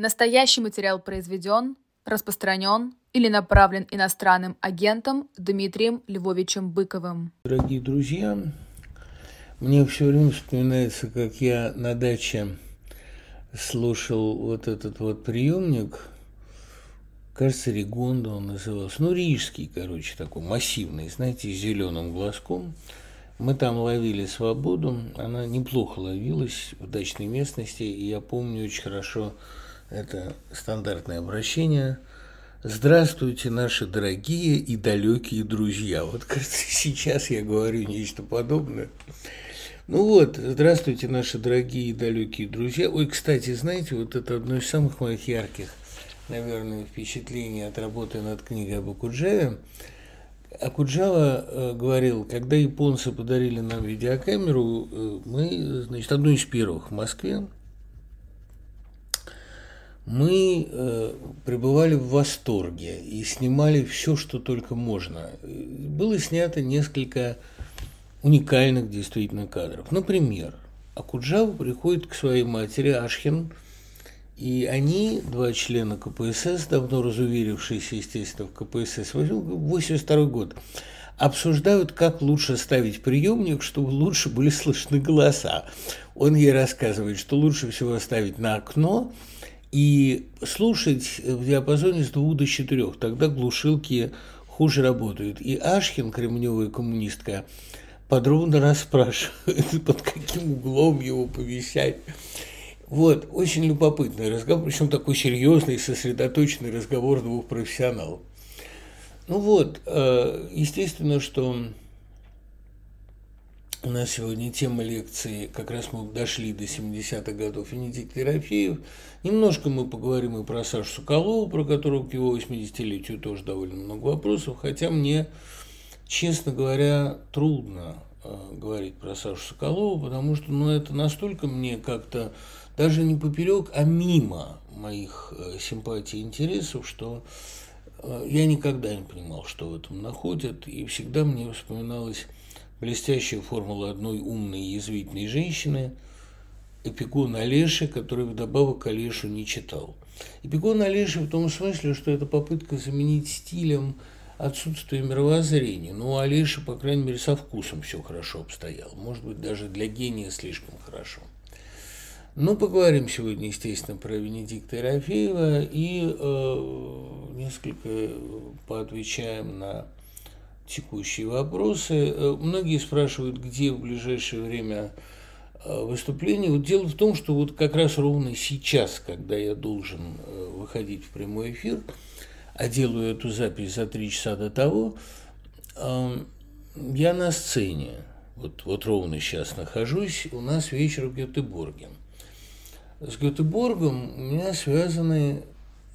Настоящий материал произведен, распространен или направлен иностранным агентом Дмитрием Львовичем Быковым. Дорогие друзья, мне все время вспоминается, как я на даче слушал вот этот вот приемник, кажется, Ригонда он назывался, ну, рижский, короче, такой массивный, знаете, с зеленым глазком. Мы там ловили свободу, она неплохо ловилась в дачной местности, и я помню очень хорошо это стандартное обращение. Здравствуйте, наши дорогие и далекие друзья. Вот, кажется, сейчас я говорю нечто подобное. Ну вот, здравствуйте, наши дорогие и далекие друзья. Ой, кстати, знаете, вот это одно из самых моих ярких, наверное, впечатлений от работы над книгой об Акуджаве. Акуджава э, говорил, когда японцы подарили нам видеокамеру, э, мы, значит, одну из первых в Москве, мы э, пребывали в восторге и снимали все, что только можно. Было снято несколько уникальных действительно кадров. Например, Акуджава приходит к своей матери Ашхин – и они, два члена КПСС, давно разуверившиеся, естественно, в КПСС, 82 год, обсуждают, как лучше ставить приемник, чтобы лучше были слышны голоса. Он ей рассказывает, что лучше всего ставить на окно и слушать в диапазоне с двух до четырех. Тогда глушилки хуже работают. И Ашхин, кремневая коммунистка, подробно расспрашивает, под каким углом его повещать. Вот, очень любопытный разговор, причем такой серьезный, сосредоточенный разговор двух профессионалов. Ну вот, э, естественно, что у нас сегодня тема лекции, как раз мы дошли до 70-х годов, Венедикт Ерофеев. Немножко мы поговорим и про Сашу Соколову, про которого к его 80-летию тоже довольно много вопросов, хотя мне, честно говоря, трудно э, говорить про Сашу Соколову, потому что ну, это настолько мне как-то даже не поперек, а мимо моих э, симпатий и интересов, что э, я никогда не понимал, что в этом находят, и всегда мне вспоминалась блестящая формула одной умной и язвительной женщины, Эпигон Олеши, который вдобавок Олешу не читал. Эпигон Олеши в том смысле, что это попытка заменить стилем отсутствие мировоззрения. Но у Олеши, по крайней мере, со вкусом все хорошо обстояло. Может быть, даже для гения слишком хорошо. Ну, поговорим сегодня, естественно, про Венедикта Ерофеева и э, несколько поотвечаем на текущие вопросы. Э, многие спрашивают, где в ближайшее время э, выступление. Вот дело в том, что вот как раз ровно сейчас, когда я должен э, выходить в прямой эфир, а делаю эту запись за три часа до того, я на сцене. Вот, вот ровно сейчас нахожусь. У нас вечер в Гетеборге с Гетеборгом у меня связаны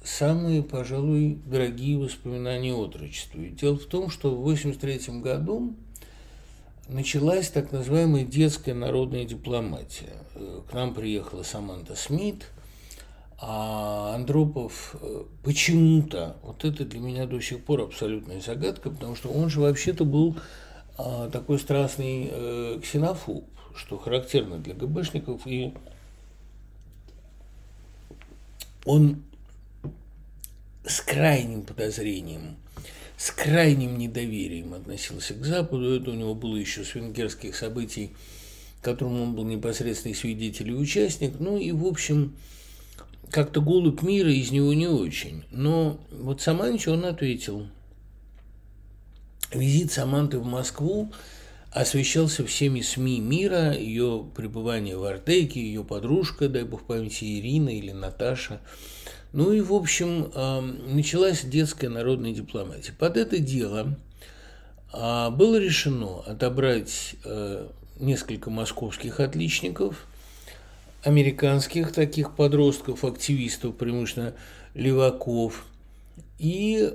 самые, пожалуй, дорогие воспоминания отрочества. И дело в том, что в 1983 году началась так называемая детская народная дипломатия. К нам приехала Саманта Смит, а Андропов э, почему-то, вот это для меня до сих пор абсолютная загадка, потому что он же вообще-то был а, такой страстный э, ксенофоб, что характерно для ГБшников, и он с крайним подозрением, с крайним недоверием относился к Западу. Это у него было еще с венгерских событий, которым он был непосредственный свидетель и участник. Ну и, в общем, как-то голубь мира из него не очень. Но вот Саманчи он ответил. Визит Саманты в Москву освещался всеми СМИ мира, ее пребывание в Артеке, ее подружка, дай бог памяти, Ирина или Наташа. Ну и, в общем, началась детская народная дипломатия. Под это дело а, было решено отобрать э, несколько московских отличников, американских таких подростков, активистов, преимущественно леваков, и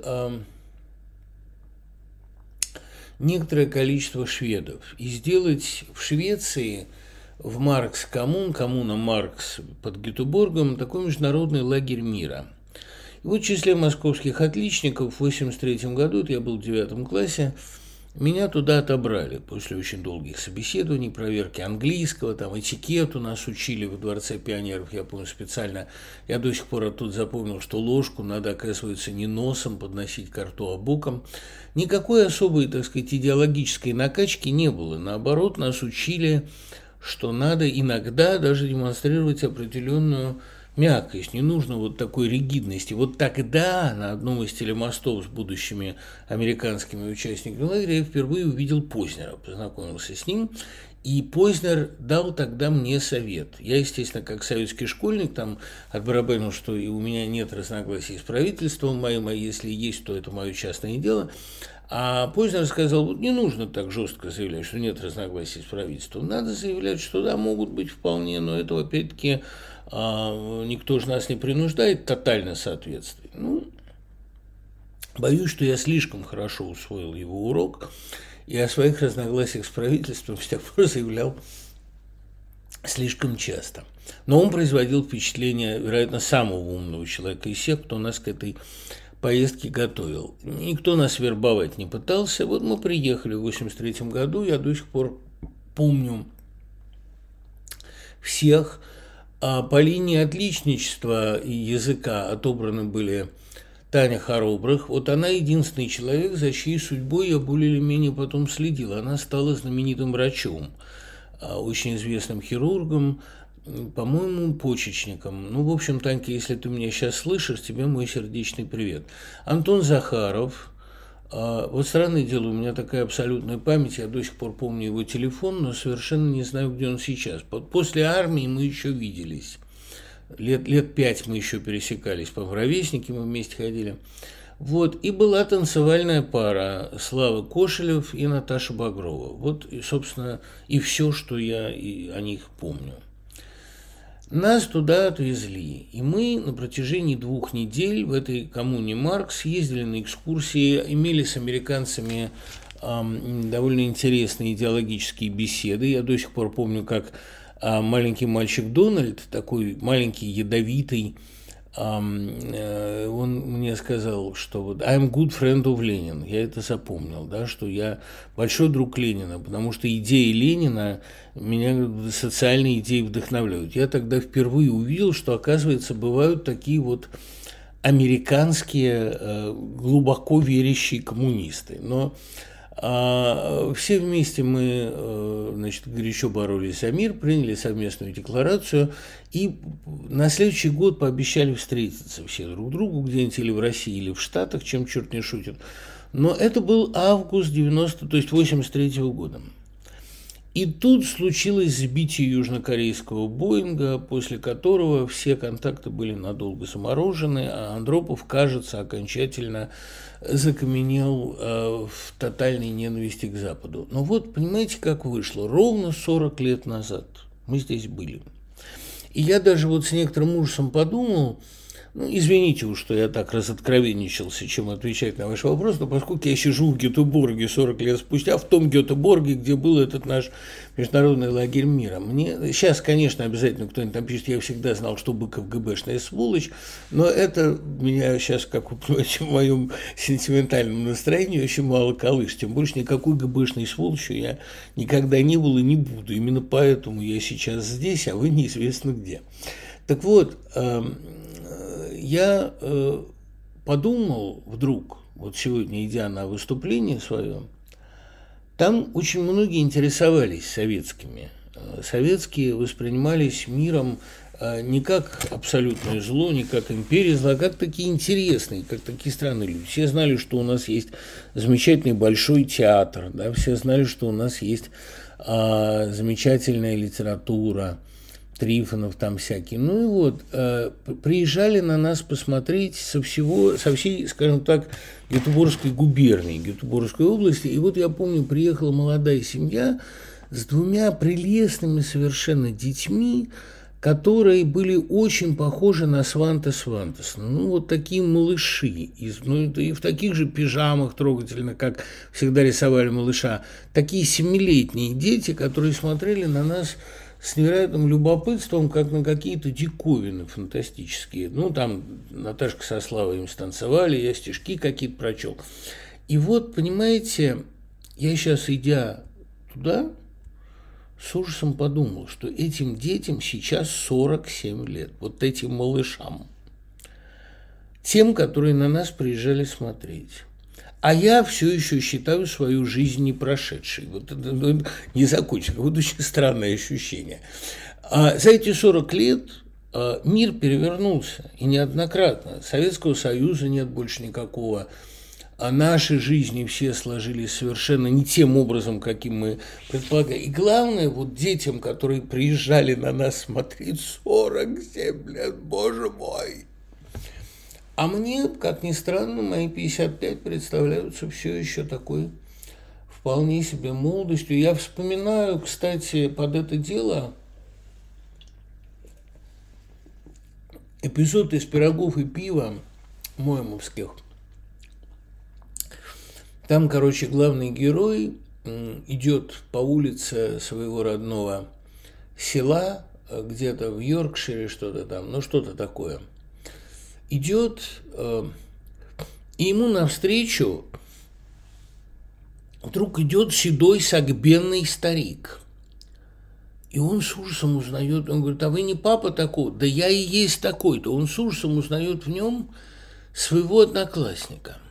некоторое количество шведов и сделать в Швеции в Маркс коммун, коммуна Маркс под Гетеборгом, такой международный лагерь мира. И вот в числе московских отличников в 1983 году, это я был в девятом классе, Меня туда отобрали после очень долгих собеседований, проверки английского, там этикету нас учили в Дворце пионеров, я помню специально. Я до сих пор оттуда запомнил, что ложку надо, оказывается, не носом подносить к рту, а боком. Никакой особой, так сказать, идеологической накачки не было. Наоборот, нас учили, что надо иногда даже демонстрировать определенную мягкость, не нужно вот такой ригидности. Вот тогда на одном из телемостов с будущими американскими участниками лагеря я впервые увидел Познера, познакомился с ним, и Познер дал тогда мне совет. Я, естественно, как советский школьник, там отбарабанил, что и у меня нет разногласий с правительством моим, а если есть, то это мое частное дело. А Познер сказал, не нужно так жестко заявлять, что нет разногласий с правительством. Надо заявлять, что да, могут быть вполне, но это, опять-таки, а никто же нас не принуждает тотально соответствовать. Ну, боюсь, что я слишком хорошо усвоил его урок, и о своих разногласиях с правительством с тех пор заявлял слишком часто. Но он производил впечатление, вероятно, самого умного человека из всех, кто нас к этой поездке готовил. Никто нас вербовать не пытался. Вот мы приехали в 83 году, я до сих пор помню всех, а по линии отличничества и языка отобраны были Таня Хоробрых. Вот она единственный человек, за чьей судьбой я более или менее потом следил. Она стала знаменитым врачом, а, очень известным хирургом, по-моему, почечником. Ну, в общем, Танька, если ты меня сейчас слышишь, тебе мой сердечный привет. Антон Захаров, а, вот странное дело, у меня такая абсолютная память, я до сих пор помню его телефон, но совершенно не знаю, где он сейчас. После армии мы еще виделись. Лет, лет пять мы еще пересекались, по ровесники мы вместе ходили. Вот, и была танцевальная пара Слава Кошелев и Наташа Багрова. Вот, и, собственно, и все, что я и о них помню. Нас туда отвезли, и мы на протяжении двух недель в этой коммуне Маркс ездили на экскурсии, имели с американцами эм, довольно интересные идеологические беседы. Я до сих пор помню, как э, маленький мальчик Дональд, такой маленький, ядовитый, он мне сказал, что вот I'm good friend of Ленин. Я это запомнил, да, что я большой друг Ленина, потому что идеи Ленина меня социальные идеи вдохновляют. Я тогда впервые увидел, что, оказывается, бывают такие вот американские э, глубоко верящие коммунисты. Но а все вместе мы э, значит, горячо боролись за мир, приняли совместную декларацию и на следующий год пообещали встретиться все друг другу где-нибудь или в России, или в Штатах, чем черт не шутит. Но это был август 90, то есть 83 -го года. И тут случилось сбитие южнокорейского Боинга, после которого все контакты были надолго заморожены, а Андропов, кажется, окончательно закаменел э, в тотальной ненависти к Западу. Но вот, понимаете, как вышло? Ровно 40 лет назад мы здесь были. И я даже вот с некоторым ужасом подумал, ну, извините уж, что я так разоткровенничался, чем отвечать на ваш вопрос, но поскольку я сижу в Гетеборге 40 лет спустя, в том Гетеборге, где был этот наш международный лагерь мира, мне сейчас, конечно, обязательно кто-нибудь там пишет, я всегда знал, что Быков ГБшная сволочь, но это меня сейчас, как вы понимаете, в моем сентиментальном настроении очень мало колышет, тем больше никакой ГБшной сволочью я никогда не был и не буду, именно поэтому я сейчас здесь, а вы неизвестно где. Так вот, эм, я э, подумал вдруг, вот сегодня идя на выступление свое, там очень многие интересовались советскими. Э, советские воспринимались миром э, не как абсолютное зло, не как империя зла, а как такие интересные, как такие странные люди. Все знали, что у нас есть замечательный большой театр, да, все знали, что у нас есть а, замечательная литература, Трифонов там всякие. Ну и вот, э, приезжали на нас посмотреть со всего, со всей, скажем так, Гетеборгской губернии, Гетеборгской области. И вот я помню, приехала молодая семья с двумя прелестными совершенно детьми, которые были очень похожи на Сванта Свантесона. Ну, вот такие малыши, из, ну, и в таких же пижамах трогательно, как всегда рисовали малыша. Такие семилетние дети, которые смотрели на нас с невероятным любопытством, как на какие-то диковины фантастические. Ну, там Наташка со Славой им станцевали, я стишки какие-то прочел. И вот, понимаете, я сейчас, идя туда, с ужасом подумал, что этим детям сейчас 47 лет, вот этим малышам, тем, которые на нас приезжали смотреть. А я все еще считаю свою жизнь не прошедшей. Вот это ну, не закончено. Вот очень странное ощущение. А за эти 40 лет а, мир перевернулся, и неоднократно. Советского Союза нет больше никакого а наши жизни все сложились совершенно не тем образом, каким мы предполагали. И главное, вот детям, которые приезжали на нас смотреть 47 лет, боже мой. А мне, как ни странно, мои 55 представляются все еще такой вполне себе молодостью. Я вспоминаю, кстати, под это дело эпизод из «Пирогов и пива» Моемовских – там, короче, главный герой идет по улице своего родного села, э, где-то в Йоркшире что-то там, ну что-то такое. Идет, э, и ему навстречу вдруг идет седой сагбенный старик. И он с ужасом узнает, он говорит, а вы не папа такой? Да я и есть такой-то. Он с ужасом узнает в нем своего одноклассника –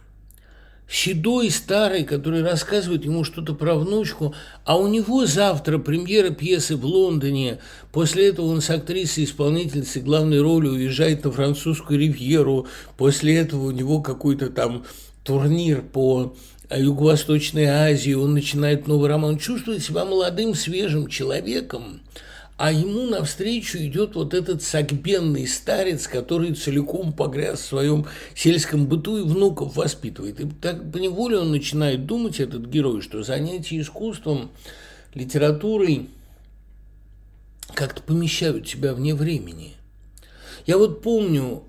седой, старый, который рассказывает ему что-то про внучку, а у него завтра премьера пьесы в Лондоне. После этого он с актрисой-исполнительницей главной роли уезжает на французскую ривьеру. После этого у него какой-то там турнир по Юго-Восточной Азии, он начинает новый роман, чувствует себя молодым, свежим человеком – а ему навстречу идет вот этот сагбенный старец, который целиком погряз в своем сельском быту и внуков воспитывает. И так поневоле он начинает думать, этот герой, что занятия искусством, литературой как-то помещают тебя вне времени. Я вот помню,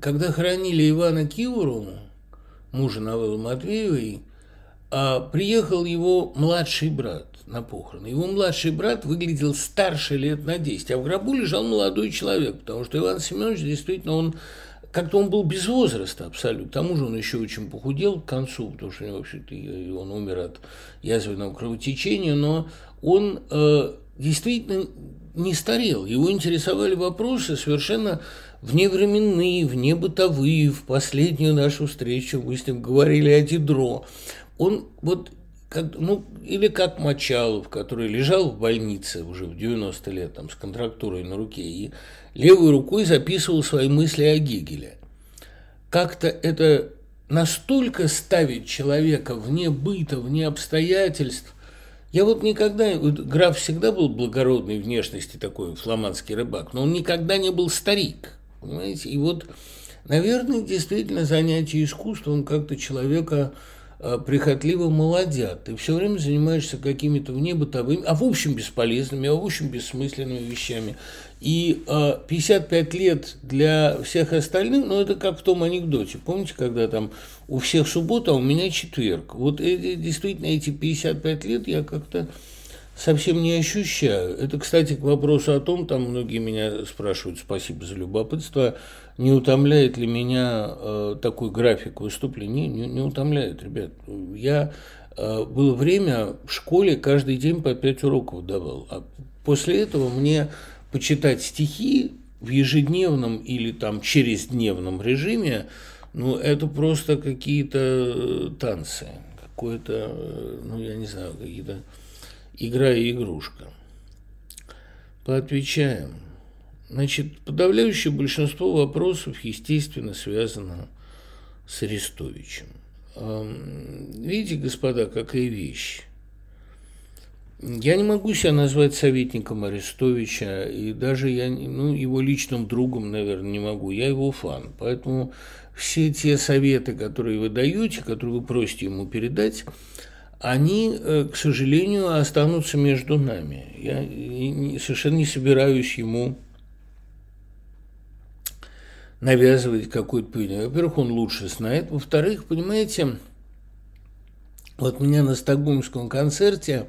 когда хоронили Ивана Кивору, мужа Новеллы Матвеевой, а, приехал его младший брат на похороны. Его младший брат выглядел старше лет на 10, а в гробу лежал молодой человек, потому что Иван Семенович действительно, он как-то он был без возраста абсолютно. К тому же он еще очень похудел к концу, потому что вообще-то он умер от язвенного кровотечения, но он э, действительно не старел. Его интересовали вопросы совершенно вневременные, внебытовые. В последнюю нашу встречу мы с ним говорили о Дидро. Он вот как, ну, или как Мочалов, который лежал в больнице уже в 90 лет там, с контрактурой на руке и левой рукой записывал свои мысли о Гегеле. Как-то это настолько ставит человека вне быта, вне обстоятельств. Я вот никогда, граф всегда был благородной внешности, такой фламандский рыбак, но он никогда не был старик, понимаете? И вот, наверное, действительно занятие искусством как-то человека прихотливо молодят. Ты все время занимаешься какими-то внебытовыми, а в общем бесполезными, а в общем бессмысленными вещами. И э, 55 лет для всех остальных, ну, это как в том анекдоте. Помните, когда там у всех суббота, а у меня четверг. Вот эти, действительно эти 55 лет я как-то совсем не ощущаю. Это, кстати, к вопросу о том, там многие меня спрашивают, спасибо за любопытство, не утомляет ли меня э, такой график выступлений? Не, не, утомляет, ребят. Я э, было время в школе каждый день по пять уроков давал, а после этого мне почитать стихи в ежедневном или там через-дневном режиме, ну, это просто какие-то э, танцы, какое-то, э, ну, я не знаю, какие-то игра и игрушка. Поотвечаем. Значит, подавляющее большинство вопросов, естественно, связано с Арестовичем. Видите, господа, какая вещь. Я не могу себя назвать советником Арестовича, и даже я, ну, его личным другом, наверное, не могу. Я его фан. Поэтому все те советы, которые вы даете, которые вы просите ему передать, они, э, к сожалению, останутся между нами. Я совершенно не собираюсь ему навязывать какое-то поведение. Во-первых, он лучше знает. Во-вторых, понимаете, вот меня на стокгольмском концерте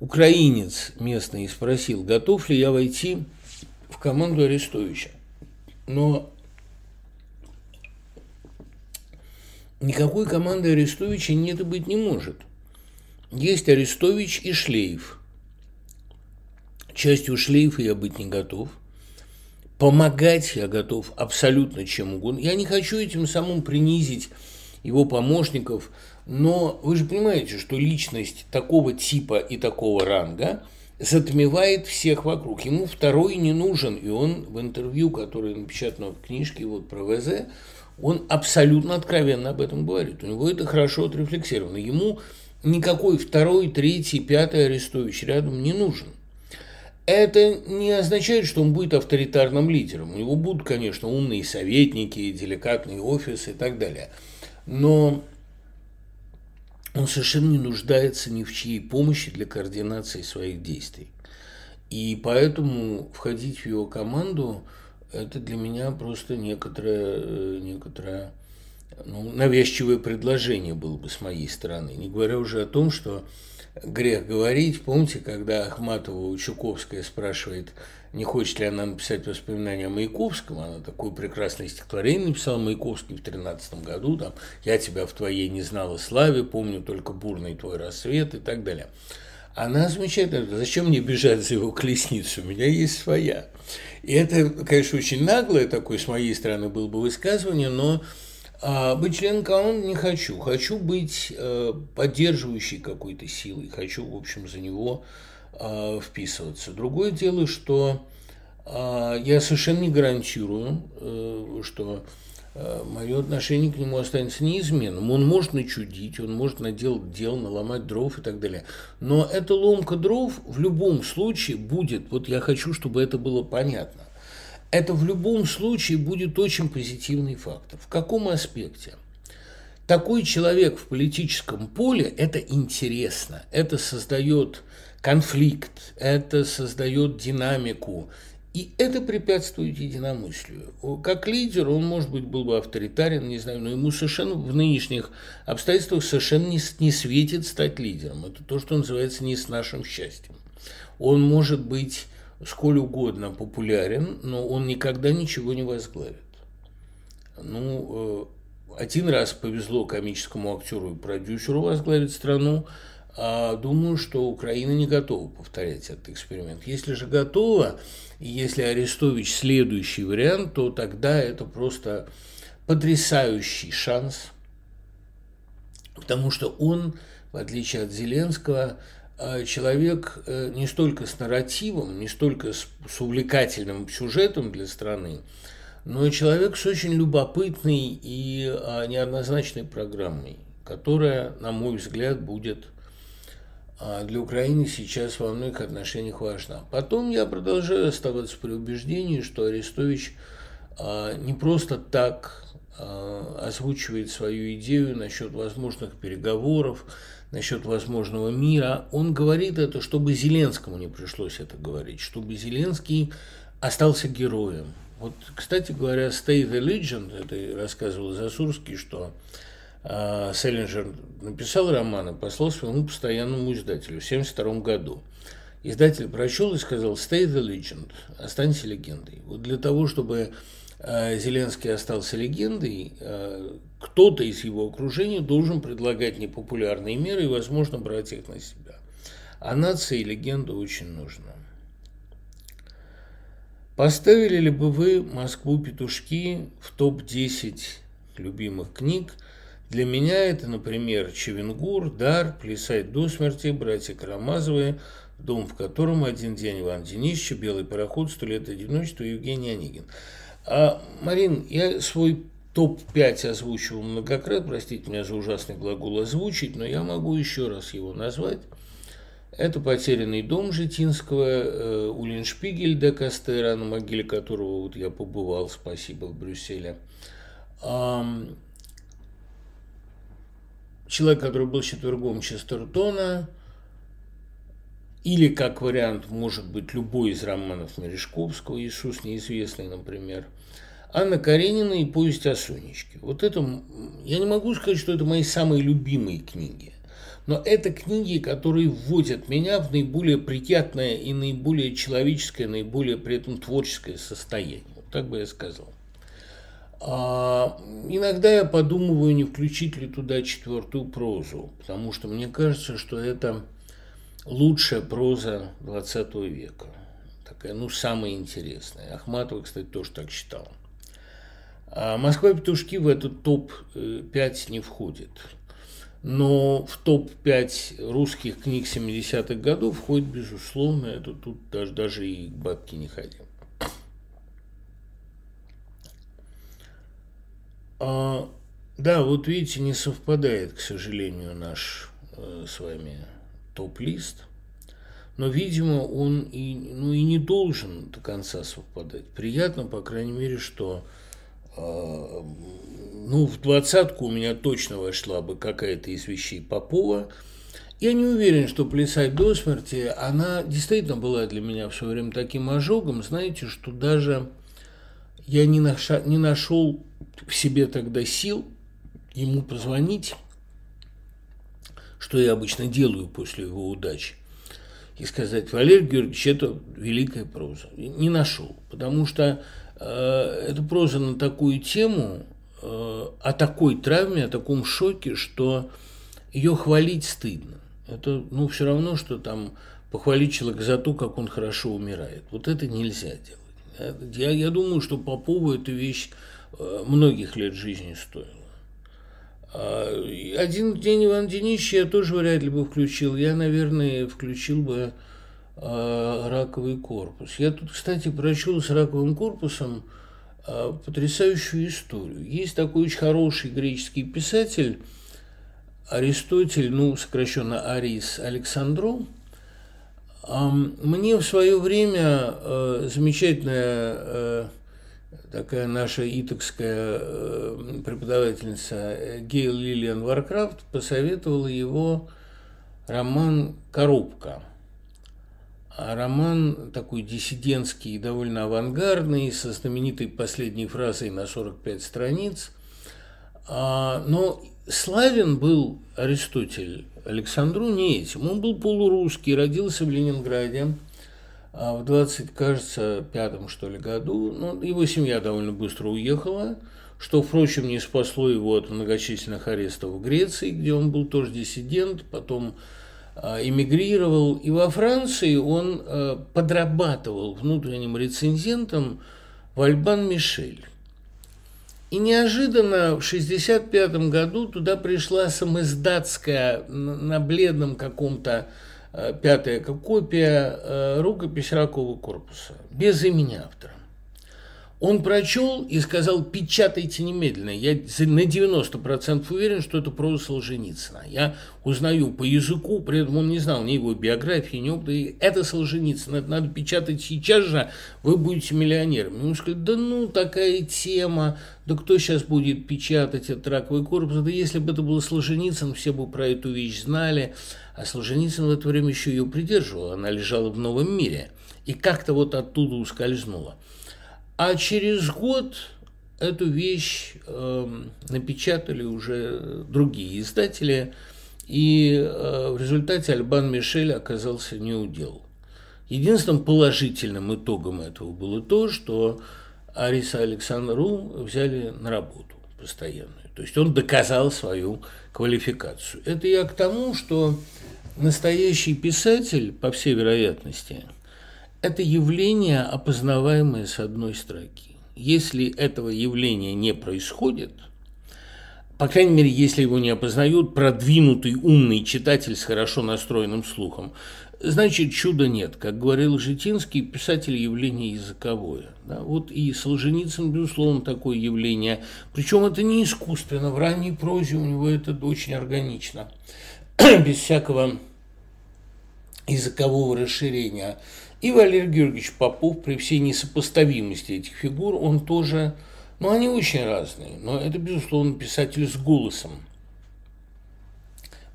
украинец местный спросил, готов ли я войти в команду Арестовича. Но никакой команды Арестовича нет и быть не может – есть Арестович и Шлейф. Частью Шлейфа я быть не готов. Помогать я готов абсолютно чем угодно. Я не хочу этим самым принизить его помощников, но вы же понимаете, что личность такого типа и такого ранга затмевает всех вокруг. Ему второй не нужен, и он в интервью, которое напечатано в книжке вот про ВЗ, он абсолютно откровенно об этом говорит. У него это хорошо отрефлексировано. Ему никакой второй, третий, пятый Арестович рядом не нужен. Это не означает, что он будет авторитарным лидером. У него будут, конечно, умные советники, деликатные офисы и так далее. Но он совершенно не нуждается ни в чьей помощи для координации своих действий. И поэтому входить в его команду – это для меня просто некоторое, э, некоторое ну, навязчивое предложение было бы с моей стороны. Не говоря уже о том, что грех говорить. Помните, когда Ахматова Чуковская спрашивает, не хочет ли она написать воспоминания о Маяковском, она такое прекрасное стихотворение написала Маяковский в 13 году, там «Я тебя в твоей не знала славе, помню только бурный твой рассвет» и так далее. Она замечает, зачем мне бежать за его колесницу, у меня есть своя. И это, конечно, очень наглое такое с моей стороны было бы высказывание, но а быть членом команды не хочу. Хочу быть э, поддерживающей какой-то силой. Хочу, в общем, за него э, вписываться. Другое дело, что э, я совершенно не гарантирую, э, что э, мое отношение к нему останется неизменным. Он может начудить, он может наделать дел, наломать дров и так далее. Но эта ломка дров в любом случае будет, вот я хочу, чтобы это было понятно это в любом случае будет очень позитивный фактор. В каком аспекте? Такой человек в политическом поле – это интересно, это создает конфликт, это создает динамику, и это препятствует единомыслию. Как лидер он, может быть, был бы авторитарен, не знаю, но ему совершенно в нынешних обстоятельствах совершенно не, не светит стать лидером. Это то, что называется не с нашим счастьем. Он может быть сколь угодно популярен, но он никогда ничего не возглавит. Ну, э, один раз повезло комическому актеру и продюсеру возглавить страну, а думаю, что Украина не готова повторять этот эксперимент. Если же готова, и если Арестович следующий вариант, то тогда это просто потрясающий шанс, потому что он, в отличие от Зеленского, человек э, не столько с нарративом, не столько с, с увлекательным сюжетом для страны, но человек с очень любопытной и а, неоднозначной программой, которая, на мой взгляд, будет а, для Украины сейчас во многих отношениях важна. Потом я продолжаю оставаться при убеждении, что Арестович не просто так озвучивает свою идею насчет возможных переговоров, насчет возможного мира, он говорит это, чтобы Зеленскому не пришлось это говорить, чтобы Зеленский остался героем. Вот, кстати говоря, Stay the Legend, это рассказывал Засурский, что э, Селлинджер написал роман и послал своему постоянному издателю в 1972 году. Издатель прочел и сказал «Stay the legend», «Останься легендой». Вот для того, чтобы Э, Зеленский остался легендой, э, кто-то из его окружения должен предлагать непопулярные меры и, возможно, брать их на себя. А нации легенда очень нужна. Поставили ли бы вы «Москву петушки» в топ-10 любимых книг? Для меня это, например, Чевенгур, Дар, Плясать до смерти, Братья Карамазовы, Дом, в котором один день Иван Денисович, Белый пароход, Сто лет одиночества, Евгений Онегин. А, Марин, я свой топ-5 озвучивал многократно, простите меня за ужасный глагол «озвучить», но я могу еще раз его назвать. Это «Потерянный дом» Житинского, э, Улиншпигель де Кастера, на могиле которого вот я побывал, спасибо, в Брюсселе. Человек, который был четвергом Честертона, или, как вариант, может быть, любой из романов Мережковского, «Иисус неизвестный», например, Анна Каренина и «Повесть о Сонечке». Вот это, я не могу сказать, что это мои самые любимые книги, но это книги, которые вводят меня в наиболее приятное и наиболее человеческое, наиболее при этом творческое состояние. Вот так бы я сказал. А иногда я подумываю, не включить ли туда четвертую прозу, потому что мне кажется, что это лучшая проза 20 века. Такая, ну, самая интересная. Ахматова, кстати, тоже так считал. А Москва петушки в этот топ-5 не входит. Но в топ-5 русских книг 70-х годов входит, безусловно, это тут даже, даже и к бабке не ходил. А, да, вот видите, не совпадает, к сожалению, наш э, с вами топ-лист. Но, видимо, он и, ну, и не должен до конца совпадать. Приятно, по крайней мере, что ну, в двадцатку у меня точно вошла бы какая-то из вещей Попова. Я не уверен, что «Плясать до смерти», она действительно была для меня в свое время таким ожогом, знаете, что даже я не, наша, не нашел в себе тогда сил ему позвонить, что я обычно делаю после его удачи, и сказать, Валерий Георгиевич, это великая проза. Не нашел, потому что это проза на такую тему, э, о такой травме, о таком шоке, что ее хвалить стыдно. Это, ну, все равно, что там похвалить человека за то, как он хорошо умирает. Вот это нельзя делать. Я, я думаю, что Попову эта вещь э, многих лет жизни стоила. А, один день Иван Денисович я тоже вряд ли бы включил. Я, наверное, включил бы раковый корпус. Я тут, кстати, прочел с раковым корпусом а, потрясающую историю. Есть такой очень хороший греческий писатель Аристотель, ну, сокращенно Арис Александров. Мне в свое время замечательная такая наша итакская преподавательница Гейл Лилиан Вархафт посоветовала его роман «Коробка». А роман такой диссидентский, довольно авангардный, со знаменитой последней фразой на 45 страниц. А, но славен был Аристотель Александру не этим. Он был полурусский, родился в Ленинграде – а в 20, кажется, пятом, что ли, году, ну, его семья довольно быстро уехала, что, впрочем, не спасло его от многочисленных арестов в Греции, где он был тоже диссидент, потом эмигрировал, и во Франции он а, подрабатывал внутренним рецензентом в Альбан Мишель. И неожиданно в 1965 году туда пришла самоиздатская на бледном каком-то Э, пятая копия э, рукопись ракового корпуса, без имени автора. Он прочел и сказал, печатайте немедленно. Я на 90% уверен, что это проза Солженицына. Я узнаю по языку, при этом он не знал ни его биографии, ни опыта. Это Солженицын, это надо печатать сейчас же, вы будете миллионером. Ему сказали, да ну, такая тема, да кто сейчас будет печатать этот раковый корпус? Да если бы это был Солженицын, все бы про эту вещь знали. А Солженицын в это время еще ее придерживал, она лежала в новом мире. И как-то вот оттуда ускользнула. А через год эту вещь э, напечатали уже другие издатели, и э, в результате Альбан Мишель оказался неудел. Единственным положительным итогом этого было то, что Ариса Александру взяли на работу постоянную. То есть он доказал свою квалификацию. Это я к тому, что настоящий писатель, по всей вероятности – это явление, опознаваемое с одной строки. Если этого явления не происходит, по крайней мере, если его не опознают продвинутый умный читатель с хорошо настроенным слухом, значит, чуда нет. Как говорил Житинский, писатель явление языковое. Да? Вот и Солженицын, безусловно, такое явление. Причем это не искусственно. В ранней прозе у него это очень органично. Без всякого языкового расширения. И Валерий Георгиевич Попов, при всей несопоставимости этих фигур, он тоже, ну, они очень разные, но это, безусловно, писатель с голосом.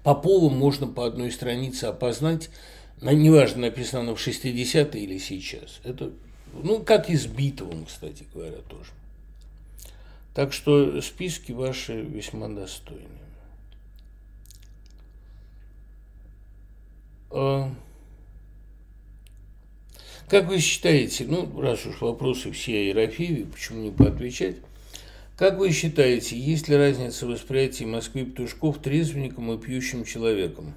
Попова можно по одной странице опознать, неважно, написано она в 60-е или сейчас. Это, ну, как и с Битовым, кстати говоря, тоже. Так что списки ваши весьма достойны. Как вы считаете, ну, раз уж вопросы все о Ерофееве, почему не поотвечать, Как вы считаете, есть ли разница в восприятии Москвы Петушков трезвенником и пьющим человеком?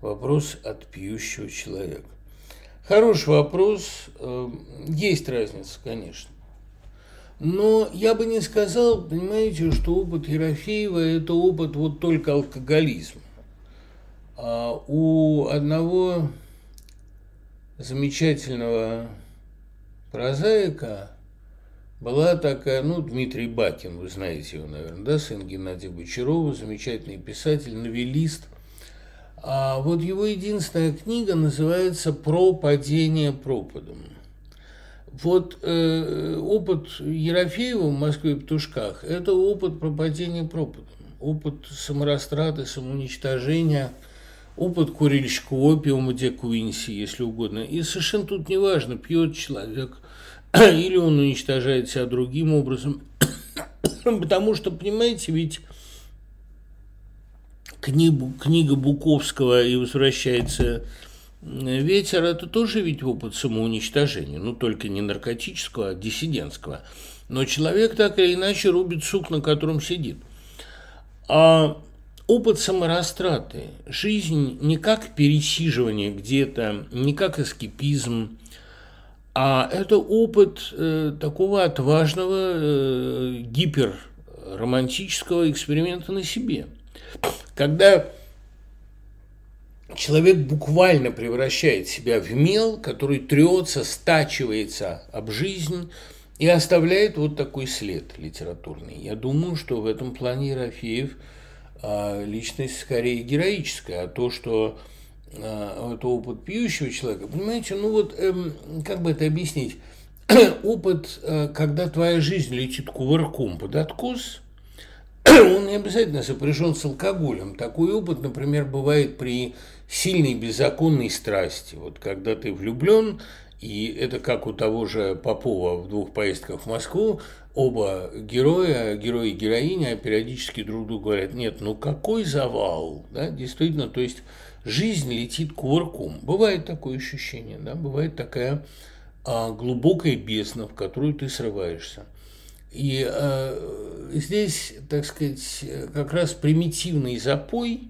Вопрос от пьющего человека. Хороший вопрос. Э, есть разница, конечно. Но я бы не сказал, понимаете, что опыт Ерофеева – это опыт вот только алкоголизма. А у одного замечательного прозаика была такая, ну, Дмитрий Бакин, вы знаете его, наверное, да, сын Геннадия Бочарова, замечательный писатель, новелист. А вот его единственная книга называется «Про падение пропадом». Вот э, опыт Ерофеева в Москве в Петушках – это опыт про падение пропадом, опыт саморастраты, самоуничтожения, опыт курильщика опиума де Куинси, если угодно. И совершенно тут не важно, пьет человек или он уничтожает себя другим образом. Потому что, понимаете, ведь книгу, книга Буковского и возвращается ветер, это тоже ведь опыт самоуничтожения, ну только не наркотического, а диссидентского. Но человек так или иначе рубит сук, на котором сидит. А опыт саморастраты, жизнь не как пересиживание где-то, не как эскепизм, а это опыт э, такого отважного э, гиперромантического эксперимента на себе – когда человек буквально превращает себя в мел, который трется, стачивается об жизнь и оставляет вот такой след литературный. Я думаю, что в этом плане Ерофеев личность скорее героическая, а то, что а, это опыт пьющего человека, понимаете, ну вот, эм, как бы это объяснить, опыт, э, когда твоя жизнь летит кувырком под откос – он не обязательно сопряжен с алкоголем. Такой опыт, например, бывает при сильной беззаконной страсти. Вот когда ты влюблен, и это как у того же Попова в двух поездках в Москву, оба героя, герои и героиня периодически друг другу говорят, нет, ну какой завал, да, действительно, то есть жизнь летит кувырком. Бывает такое ощущение, да, бывает такая а, глубокая бездна, в которую ты срываешься. И э, здесь, так сказать, как раз примитивный запой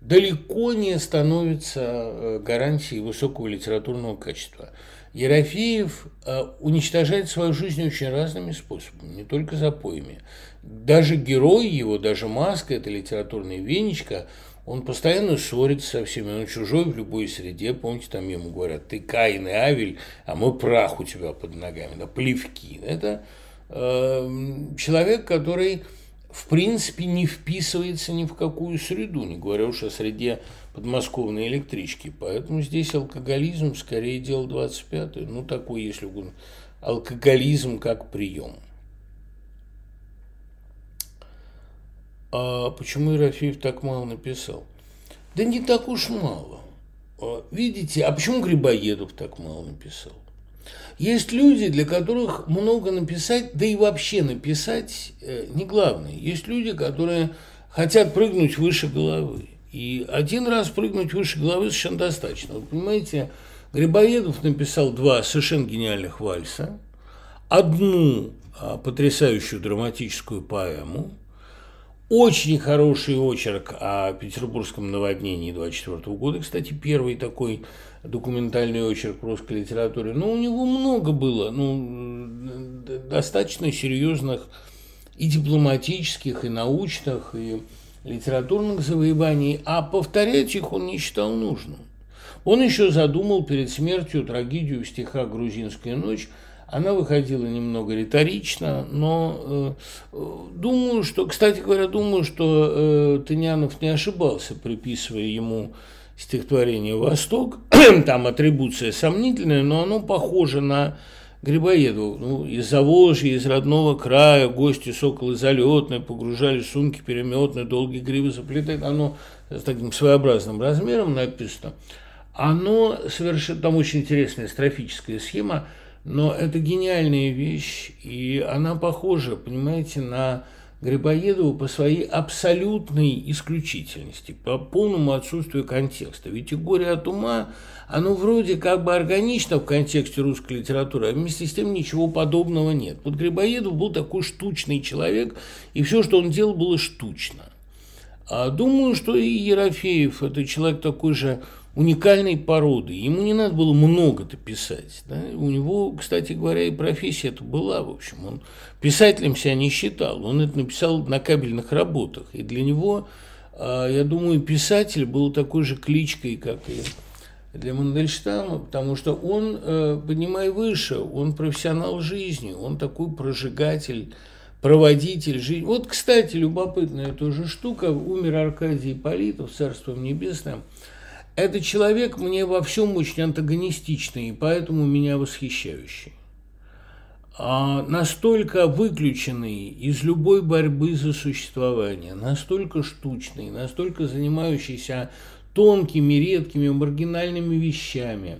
далеко не становится э, гарантией высокого литературного качества. Ерофеев э, уничтожает свою жизнь очень разными способами, не только запоями. Даже герой его, даже маска, это литературная венечка, он постоянно ссорится со всеми, он чужой в любой среде. Помните, там ему говорят, ты Каин и Авель, а мы прах у тебя под ногами, да, плевки. Это Эм, человек, который в принципе не вписывается ни в какую среду, не говоря уж о среде подмосковной электрички. Поэтому здесь алкоголизм скорее дело 25 ну такой, если угодно, алкоголизм как прием. А почему Ерофеев так мало написал? Да не так уж мало. А, видите, а почему Грибоедов так мало написал? Есть люди, для которых много написать, да и вообще написать э, не главное. Есть люди, которые хотят прыгнуть выше головы. И один раз прыгнуть выше головы совершенно достаточно. Вы понимаете, Грибоедов написал два совершенно гениальных вальса, одну а, потрясающую драматическую поэму, очень хороший очерк о петербургском наводнении 24 года, кстати, первый такой документальный очерк в русской литературе. Но у него много было, ну, достаточно серьезных и дипломатических, и научных, и литературных завоеваний, а повторять их он не считал нужным. Он еще задумал перед смертью трагедию в стихах «Грузинская ночь», она выходила немного риторично, но э, думаю, что, кстати говоря, думаю, что э, Тынянов не ошибался, приписывая ему стихотворение «Восток». Там атрибуция сомнительная, но оно похоже на Грибоедову. Ну, из Заволжья, из родного края, гости соколы залетные, погружали сумки переметные, долгие гривы заплетают. Оно с таким своеобразным размером написано. Оно совершенно, там очень интересная строфическая схема – но это гениальная вещь, и она похожа, понимаете, на Грибоедова по своей абсолютной исключительности, по полному отсутствию контекста. Ведь и «Горе от ума», оно вроде как бы органично в контексте русской литературы, а вместе с тем ничего подобного нет. Вот Грибоедов был такой штучный человек, и все, что он делал, было штучно. А думаю, что и Ерофеев – это человек такой же уникальной породы. Ему не надо было много-то писать. Да? У него, кстати говоря, и профессия это была, в общем. Он писателем себя не считал. Он это написал на кабельных работах. И для него, а, я думаю, писатель был такой же кличкой, как и для Мандельштама, потому что он, э, поднимая выше, он профессионал жизни, он такой прожигатель, проводитель жизни. Вот, кстати, любопытная тоже штука. Умер Аркадий Политов, Царством Небесным – этот человек мне во всем очень антагонистичный, и поэтому меня восхищающий. А настолько выключенный из любой борьбы за существование, настолько штучный, настолько занимающийся тонкими, редкими, маргинальными вещами,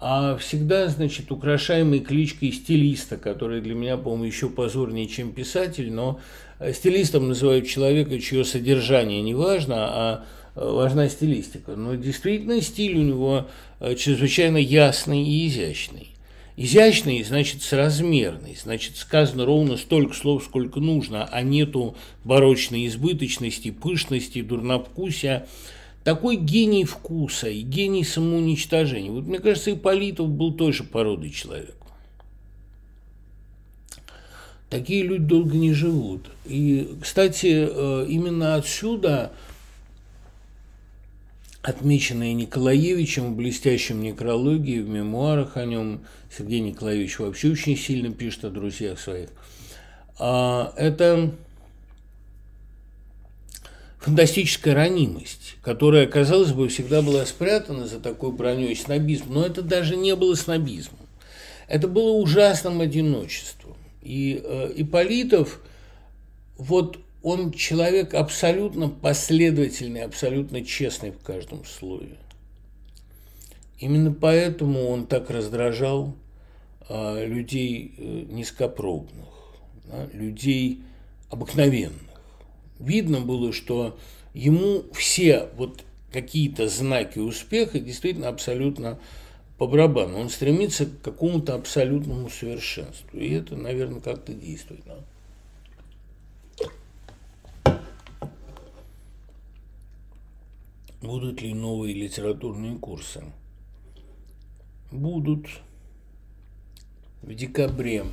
а всегда, значит, украшаемый кличкой стилиста, который для меня, по-моему, еще позорнее, чем писатель, но стилистом называют человека, чье содержание не важно, а важна стилистика. Но действительно стиль у него э, чрезвычайно ясный и изящный. Изящный значит соразмерный, значит сказано ровно столько слов, сколько нужно, а нету барочной избыточности, пышности, дурновкусия. Такой гений вкуса и гений самоуничтожения. Вот мне кажется, Ипполитов был той же породы человек. Такие люди долго не живут. И, кстати, э, именно отсюда отмеченная Николаевичем в блестящем некрологии, в мемуарах о нем. Сергей Николаевич вообще очень сильно пишет о друзьях своих. А, это фантастическая ранимость, которая, казалось бы, всегда была спрятана за такой броней снобизм, но это даже не было снобизмом. Это было ужасным одиночеством. И э, Ипполитов, вот он человек абсолютно последовательный, абсолютно честный в каждом слове. Именно поэтому он так раздражал а, людей э, низкопробных, да, людей обыкновенных. Видно было, что ему все вот какие-то знаки успеха действительно абсолютно по барабану. Он стремится к какому-то абсолютному совершенству. И это, наверное, как-то действует. Да? Будут ли новые литературные курсы? Будут в декабре.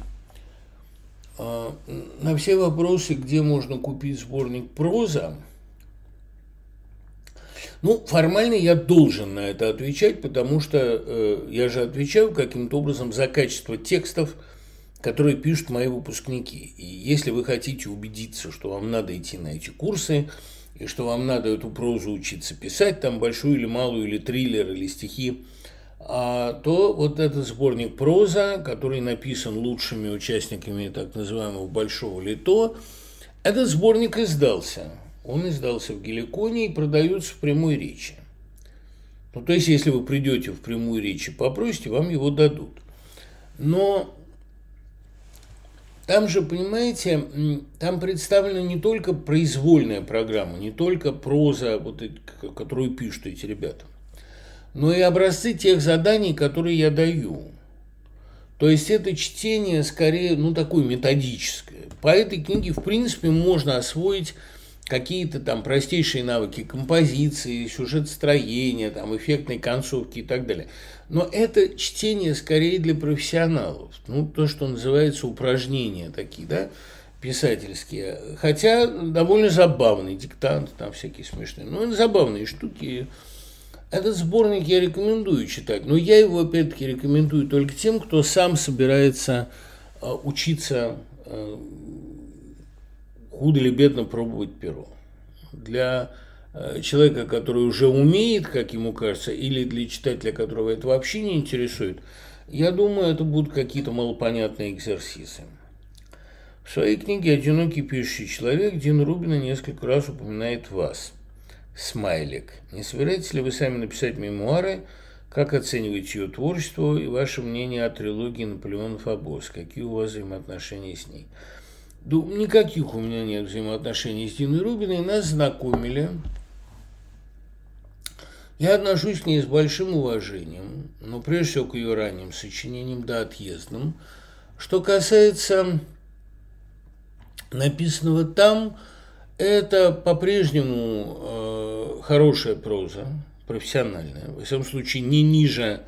А, на все вопросы, где можно купить сборник проза, ну, формально я должен на это отвечать, потому что э, я же отвечаю каким-то образом за качество текстов, которые пишут мои выпускники. И если вы хотите убедиться, что вам надо идти на эти курсы, и что вам надо эту прозу учиться писать, там большую или малую, или триллер, или стихи, а, то вот этот сборник проза, который написан лучшими участниками так называемого «Большого лито», этот сборник издался. Он издался в Геликоне и продается в прямой речи. Ну, то есть, если вы придете в прямую речь и попросите, вам его дадут. Но там же, понимаете, там представлена не только произвольная программа, не только проза, вот, которую пишут эти ребята, но и образцы тех заданий, которые я даю. То есть это чтение скорее, ну, такое методическое. По этой книге, в принципе, можно освоить какие-то там простейшие навыки композиции, сюжет-строения, там, эффектной концовки и так далее. Но это чтение скорее для профессионалов, ну, то, что называется упражнения такие, да, писательские. Хотя довольно забавный диктант, там всякие смешные, но забавные штуки. Этот сборник я рекомендую читать, но я его, опять-таки, рекомендую только тем, кто сам собирается э, учиться э, худо или бедно пробовать перо. Для человека, который уже умеет, как ему кажется, или для читателя, которого это вообще не интересует, я думаю, это будут какие-то малопонятные экзерсисы. В своей книге «Одинокий пишущий человек» Дина Рубина несколько раз упоминает вас. Смайлик. Не собираетесь ли вы сами написать мемуары? Как оцениваете ее творчество и ваше мнение о трилогии Наполеон Фабос? Какие у вас взаимоотношения с ней? никаких у меня нет взаимоотношений с Диной Рубиной. Нас знакомили. Я отношусь к ней с большим уважением, но прежде всего к ее ранним сочинениям, да, отъездным. Что касается написанного там, это по-прежнему э, хорошая проза, профессиональная, во всяком случае не ниже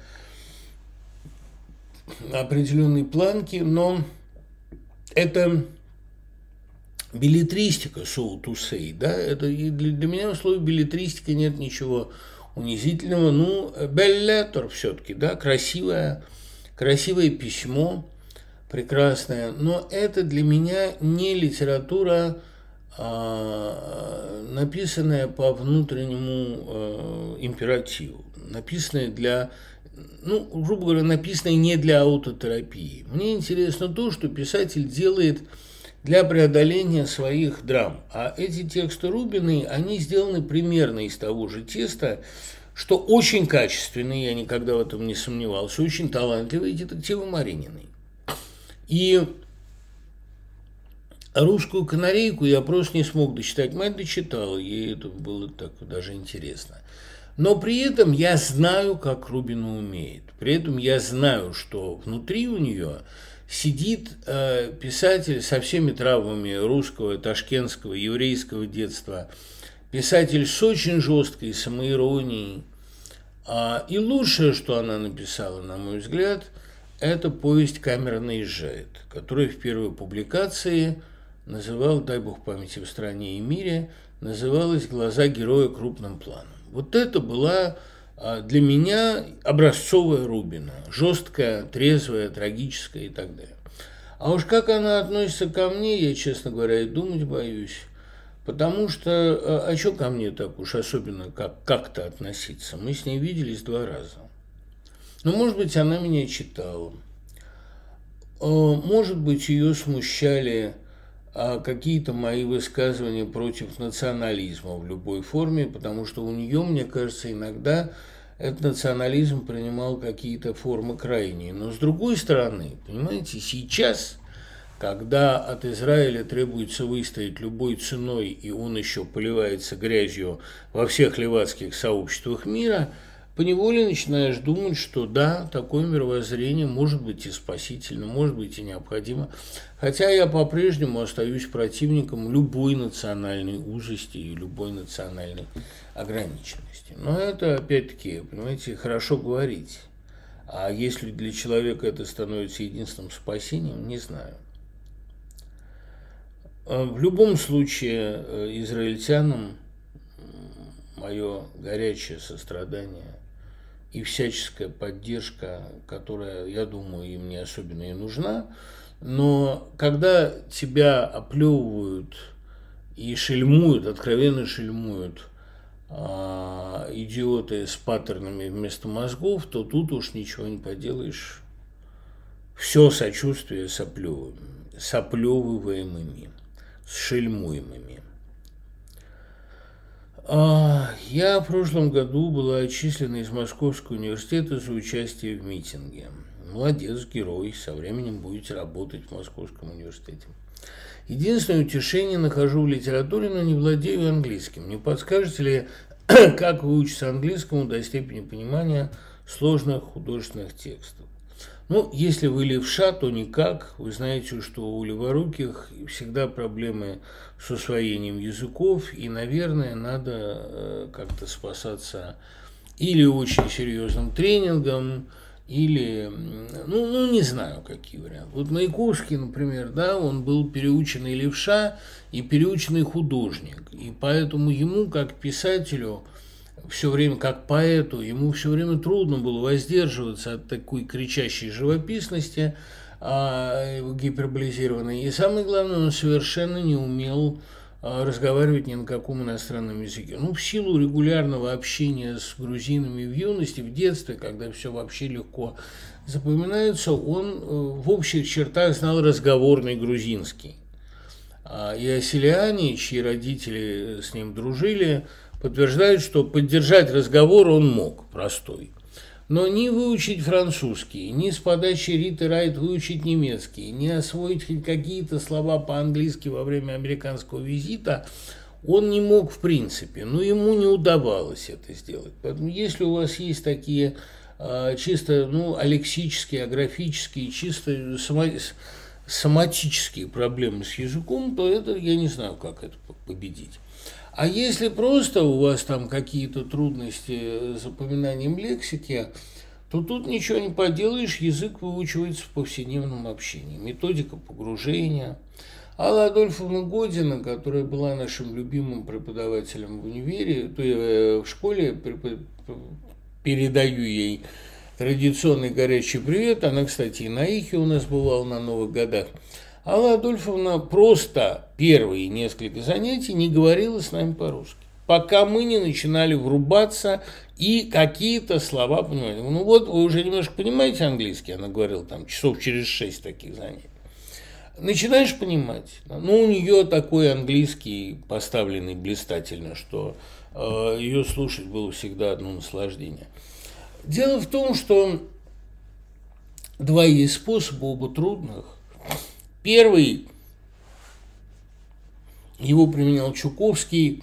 определенной планки, но это билетристика, say, да, это для, для меня в слове билетристика нет ничего унизительного, ну, беллетер все-таки, да, красивое, красивое письмо, прекрасное, но это для меня не литература, а, написанная по внутреннему а, императиву, написанная для ну, грубо говоря, написанное не для аутотерапии. Мне интересно то, что писатель делает для преодоления своих драм. А эти тексты Рубины, они сделаны примерно из того же теста, что очень качественные, я никогда в этом не сомневался, очень талантливые детективы Марининой. И русскую канарейку я просто не смог дочитать. Мать дочитала, ей это было так даже интересно. Но при этом я знаю, как Рубина умеет. При этом я знаю, что внутри у нее сидит э, писатель со всеми травмами русского, ташкентского, еврейского детства, писатель с очень жесткой самоиронией. А, и лучшее, что она написала, на мой взгляд, это повесть «Камера наезжает», которая в первой публикации называл, дай бог памяти в стране и мире, называлась «Глаза героя крупным планом». Вот это была для меня образцовая Рубина, жесткая, трезвая, трагическая и так далее. А уж как она относится ко мне, я, честно говоря, и думать боюсь. Потому что, а, а что ко мне так уж особенно как, как-то относиться? Мы с ней виделись два раза. Ну, может быть, она меня читала. А, может быть, ее смущали а какие-то мои высказывания против национализма в любой форме, потому что у нее, мне кажется, иногда этот национализм принимал какие-то формы крайние. Но с другой стороны, понимаете, сейчас, когда от Израиля требуется выстоять любой ценой, и он еще поливается грязью во всех левацких сообществах мира – поневоле начинаешь думать, что да, такое мировоззрение может быть и спасительно, может быть и необходимо. Хотя я по-прежнему остаюсь противником любой национальной узости и любой национальной ограниченности. Но это, опять-таки, понимаете, хорошо говорить. А если для человека это становится единственным спасением, не знаю. А в любом случае, э, израильтянам мое горячее сострадание и всяческая поддержка, которая, я думаю, им не особенно и нужна. Но когда тебя оплевывают и шельмуют, откровенно шельмуют а, идиоты с паттернами вместо мозгов, то тут уж ничего не поделаешь. Все сочувствие с оплевываемыми, с шельмуемыми. А, я в прошлом году была отчислена из Московского университета за участие в митинге. Молодец, герой, со временем будете работать в Московском университете. Единственное утешение нахожу в литературе, но не владею английским. Не подскажете ли, как выучиться английскому до степени понимания сложных художественных текстов? Ну, если вы левша, то никак. Вы знаете, что у леворуких всегда проблемы с усвоением языков, и, наверное, надо э, как-то спасаться или очень серьезным тренингом, или, ну, ну, не знаю, какие варианты. Вот Маяковский, например, да, он был переученный левша и переученный художник, и поэтому ему, как писателю, все время как поэту, ему все время трудно было воздерживаться от такой кричащей живописности, а, гиперболизированной. И самое главное, он совершенно не умел а, разговаривать ни на каком иностранном языке. Ну, в силу регулярного общения с грузинами в юности, в детстве, когда все вообще легко запоминается, он э, в общих чертах знал разговорный грузинский. А, и оселяне, чьи родители с ним дружили, подтверждают, что поддержать разговор он мог, простой. Но не выучить французский, ни с подачи Риты Райт выучить немецкий, не освоить хоть какие-то слова по-английски во время американского визита он не мог в принципе, но ему не удавалось это сделать. Поэтому если у вас есть такие э, чисто ну, алексические, аграфические, чисто соматические проблемы с языком, то это я не знаю, как это победить. А если просто у вас там какие-то трудности с запоминанием лексики, то тут ничего не поделаешь, язык выучивается в повседневном общении. Методика погружения. Алла Адольфовна Година, которая была нашим любимым преподавателем в универе, то я э, в школе передаю ей традиционный горячий привет. Она, кстати, и на Ихе у нас бывала на Новых годах. Алла Адольфовна просто первые несколько занятий не говорила с нами по-русски, пока мы не начинали врубаться и какие-то слова понимаете. Ну вот, вы уже немножко понимаете английский, она говорила там часов через шесть таких занятий. Начинаешь понимать. Ну, у нее такой английский поставленный блистательно, что э, ее слушать было всегда одно наслаждение. Дело в том, что два есть способа, оба трудных. Первый, его применял Чуковский,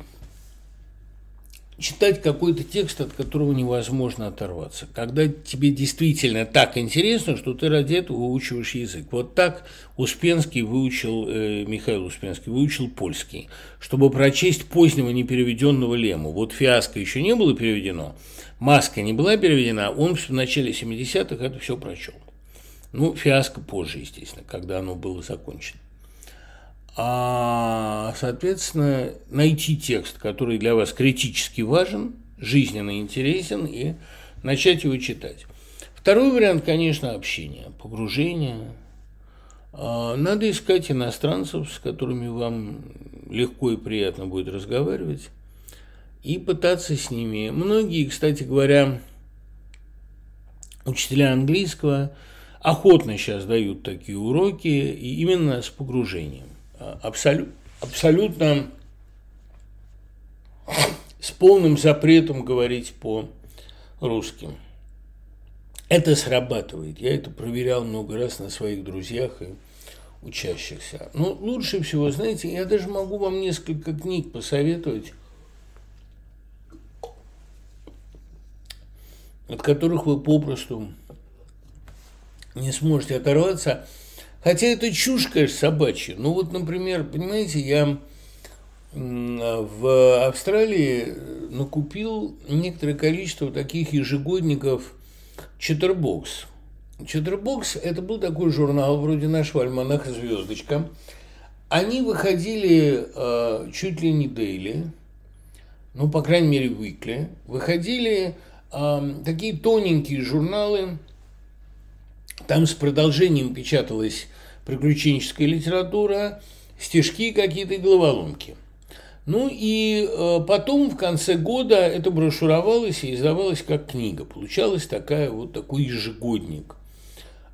читать какой-то текст, от которого невозможно оторваться. Когда тебе действительно так интересно, что ты ради этого выучиваешь язык. Вот так Успенский выучил, э, Михаил Успенский выучил польский, чтобы прочесть позднего непереведенного Лему. Вот фиаско еще не было переведено, маска не была переведена, он в начале 70-х это все прочел. Ну, фиаско позже, естественно, когда оно было закончено. А, соответственно, найти текст, который для вас критически важен, жизненно интересен, и начать его читать. Второй вариант, конечно, общение, погружение. А, надо искать иностранцев, с которыми вам легко и приятно будет разговаривать, и пытаться с ними. Многие, кстати говоря, учителя английского – охотно сейчас дают такие уроки, и именно с погружением. Абсолют, абсолютно с полным запретом говорить по-русски. Это срабатывает. Я это проверял много раз на своих друзьях и учащихся. Но лучше всего, знаете, я даже могу вам несколько книг посоветовать, от которых вы попросту не сможете оторваться. Хотя это чушь, конечно, собачья. Ну вот, например, понимаете, я в Австралии накупил некоторое количество таких ежегодников Чаттербокс. Чаттербокс – это был такой журнал вроде нашего альманаха «Звездочка». Они выходили э, чуть ли не дейли, ну, по крайней мере, weekly. Выходили э, такие тоненькие журналы, там с продолжением печаталась приключенческая литература, стишки какие-то и головоломки. Ну и э, потом в конце года это брошюровалось и издавалось как книга. Получалась такая вот такой ежегодник,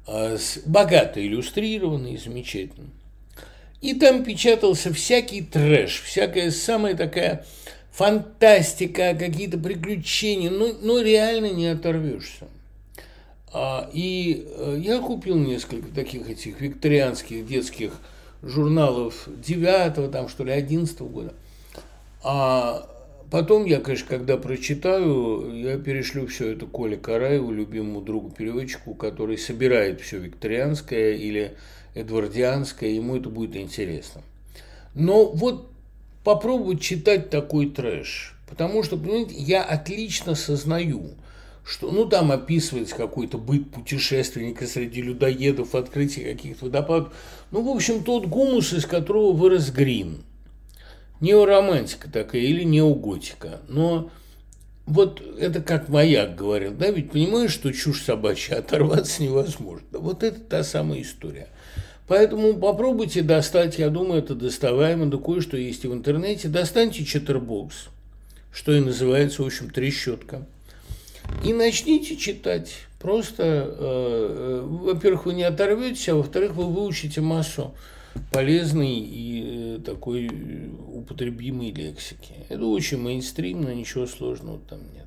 э, с, богато иллюстрированный, замечательный. И там печатался всякий трэш, всякая самая такая фантастика, какие-то приключения, ну, но реально не оторвешься. А, и э, я купил несколько таких этих викторианских детских журналов 9 там, что ли, 11 года. А потом я, конечно, когда прочитаю, я перешлю все это Коле Караеву, любимому другу переводчику, который собирает все викторианское или эдвардианское, ему это будет интересно. Но вот попробовать читать такой трэш, потому что, понимаете, я отлично сознаю – что, ну, там описывается какой-то быт путешественника среди людоедов, открытие каких-то водопадов. Ну, в общем, тот гумус, из которого вырос Грин. Неоромантика такая или неоготика. Но вот это как маяк говорил, да, ведь понимаешь, что чушь собачья, оторваться невозможно. Вот это та самая история. Поэтому попробуйте достать, я думаю, это доставаемо, да кое-что есть и в интернете. Достаньте чаттербокс, что и называется, в общем, трещотка. И начните читать. Просто, э, э, во-первых, вы не оторветесь, а во-вторых, вы выучите массу полезной и э, такой употребимой лексики. Это очень мейнстримно, ничего сложного там нет.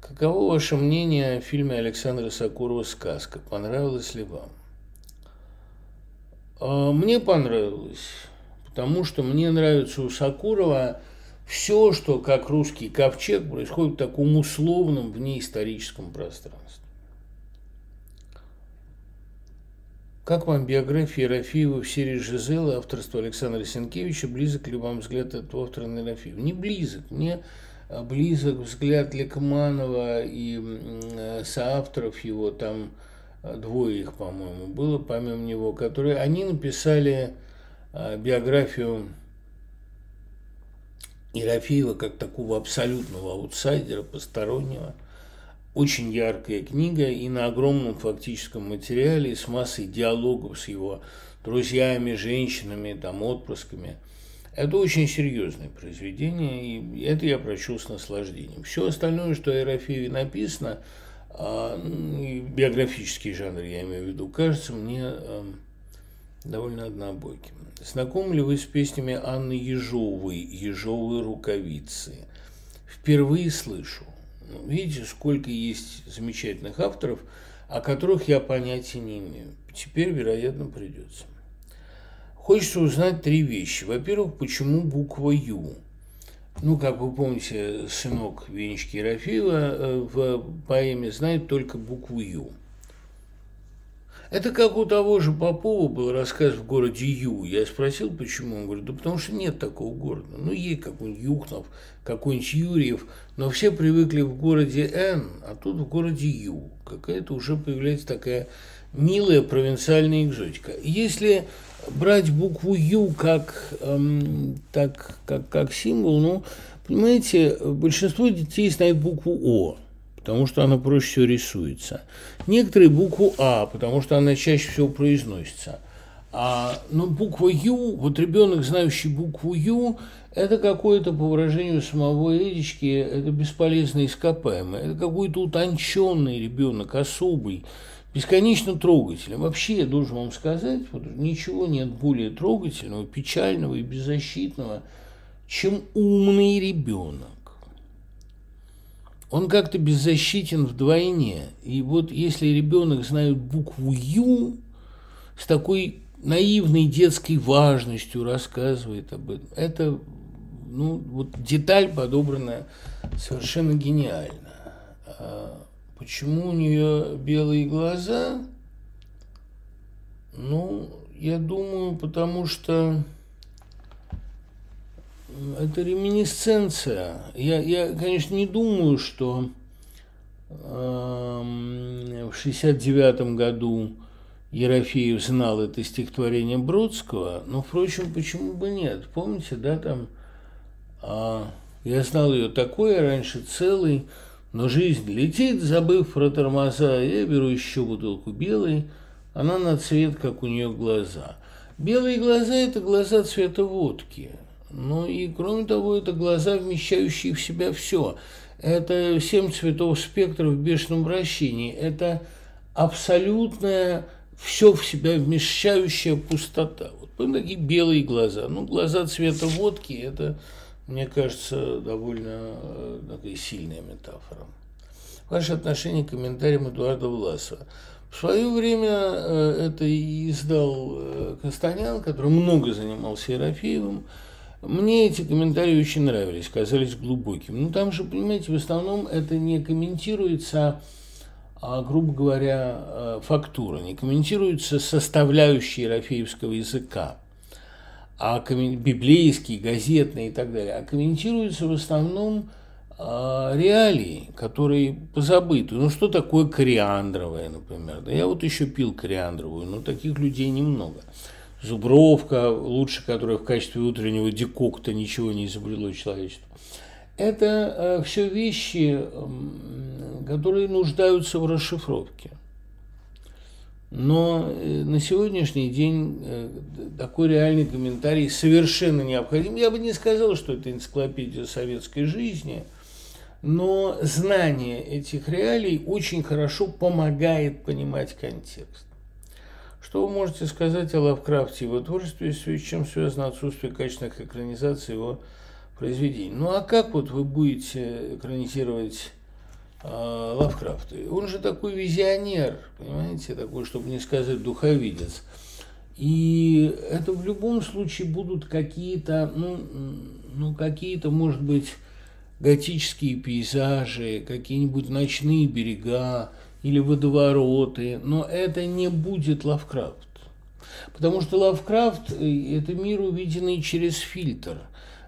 Каково ваше мнение о фильме Александра Сокурова «Сказка»? Понравилось ли вам? А, мне понравилось, потому что мне нравится у Сокурова все, что как русский ковчег происходит в таком условном вне историческом пространстве. Как вам биография Рафиева в серии «Жизела» авторства Александра Сенкевича? Близок ли вам взгляд этого автора на Рафиева? Не близок. Мне а, близок взгляд Лекманова и соавторов его, там а, двое их, по-моему, было, помимо него, которые, они написали а, биографию Ерофеева как такого абсолютного аутсайдера, постороннего. Очень яркая книга и на огромном фактическом материале с массой диалогов с его друзьями, женщинами, там, отпрысками. Это очень серьезное произведение, и это я прочел с наслаждением. Все остальное, что о Ерофееве написано, а, биографический жанр я имею в виду, кажется мне довольно однобоким. Знакомы ли вы с песнями Анны Ежовой «Ежовые рукавицы»? Впервые слышу. Ну, видите, сколько есть замечательных авторов, о которых я понятия не имею. Теперь, вероятно, придется. Хочется узнать три вещи. Во-первых, почему буква «Ю»? Ну, как вы помните, сынок Венечки Ерофеева э, в поэме знает только букву «Ю». Это как у того же Попова был рассказ в городе Ю. Я спросил, почему. Он говорит, да потому что нет такого города. Ну, есть какой-нибудь Юхнов, какой-нибудь Юрьев, но все привыкли в городе Н, а тут в городе Ю. Какая-то уже появляется такая милая провинциальная экзотика. Если брать букву Ю как, эм, так, как, как символ, ну, понимаете, большинство детей знает букву О потому что она проще всего рисуется. Некоторые букву А, потому что она чаще всего произносится. А, но буква Ю, вот ребенок, знающий букву Ю, это какое-то, по выражению самого Эдички, это бесполезное ископаемое. Это какой-то утонченный ребенок, особый, бесконечно трогательный. Вообще, я должен вам сказать, вот, ничего нет более трогательного, печального и беззащитного, чем умный ребенок он как-то беззащитен вдвойне. И вот если ребенок знает букву Ю, с такой наивной детской важностью рассказывает об этом, это ну, вот деталь подобранная совершенно гениально. А почему у нее белые глаза? Ну, я думаю, потому что это реминисценция. Я, я, конечно, не думаю, что э, в 69 году Ерофеев знал это стихотворение Бродского, но, впрочем, почему бы нет? Помните, да, там э, я знал ее такой, раньше целый, но жизнь летит, забыв про тормоза, я беру еще бутылку белой, она на цвет, как у нее глаза. Белые глаза – это глаза цвета водки – ну и кроме того, это глаза, вмещающие в себя все. Это семь цветов спектра в бешеном вращении. Это абсолютная все в себя вмещающая пустота. Вот помните, такие белые глаза. Ну, глаза цвета водки – это, мне кажется, довольно э, такая сильная метафора. Ваше отношение к комментариям Эдуарда Власова. В свое время э, это издал э, Кастанян, который много занимался Ерофеевым. Мне эти комментарии очень нравились, казались глубокими. Ну, там же, понимаете, в основном это не комментируется, а, грубо говоря, э, фактура, не комментируются составляющие рафеевского языка, а библейские, газетные и так далее, а комментируются в основном а, реалии, которые позабыты. Ну, что такое кориандровая, например? Да я вот еще пил кориандровую, но таких людей немного. Зубровка, лучше которая в качестве утреннего декокта ничего не изобрело человечество. Это э, все вещи, которые нуждаются в расшифровке. Но э, на сегодняшний день э, такой реальный комментарий совершенно необходим. Я бы не сказал, что это энциклопедия советской жизни, но знание этих реалий очень хорошо помогает понимать контекст. Что вы можете сказать о Лавкрафте, его творчестве, с чем связано отсутствие качественных экранизаций его произведений? Ну а как вот вы будете экранизировать э, Лавкрафта. Он же такой визионер, понимаете, такой, чтобы не сказать духовидец. И это в любом случае будут какие-то, ну, ну какие-то, может быть, готические пейзажи, какие-нибудь ночные берега или водовороты, но это не будет Лавкрафт. Потому что Лавкрафт – это мир, увиденный через фильтр,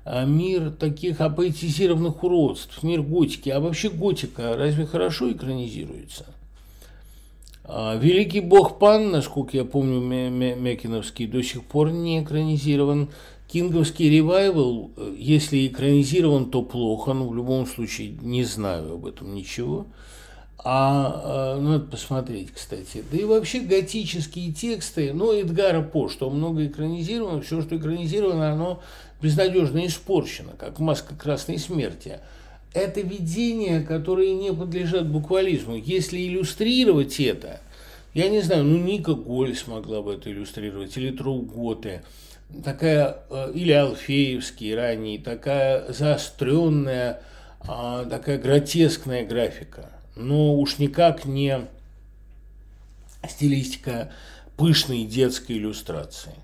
а мир таких апоэтизированных уродств, мир готики. А вообще готика разве хорошо экранизируется? А великий бог Пан, насколько я помню, Мякиновский, до сих пор не экранизирован. Кинговский ревайвал, если экранизирован, то плохо, но в любом случае не знаю об этом ничего. А, ну, надо посмотреть, кстати. Да и вообще готические тексты, ну, Эдгара По, что много экранизировано, все, что экранизировано, оно безнадежно испорчено, как маска красной смерти. Это видения, которые не подлежат буквализму. Если иллюстрировать это, я не знаю, ну, Ника Голь смогла бы это иллюстрировать, или Трауготе, такая, э, или Алфеевский ранний, такая заостренная, а, такая гротескная графика. Но уж никак не стилистика пышной детской иллюстрации.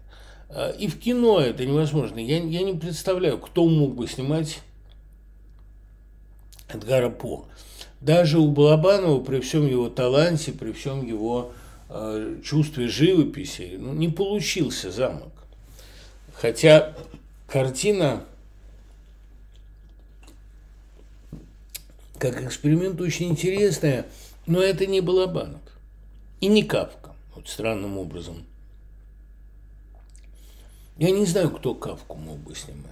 Э, и в кино это невозможно. Я, я не представляю, кто мог бы снимать Эдгара По. Даже у Балабанова, при всем его таланте, при всем его э, чувстве живописи, ну, не получился замок. Хотя картина как эксперимент очень интересная, но это не Балабанов и не Кавка, вот странным образом. Я не знаю, кто Кавку мог бы снимать.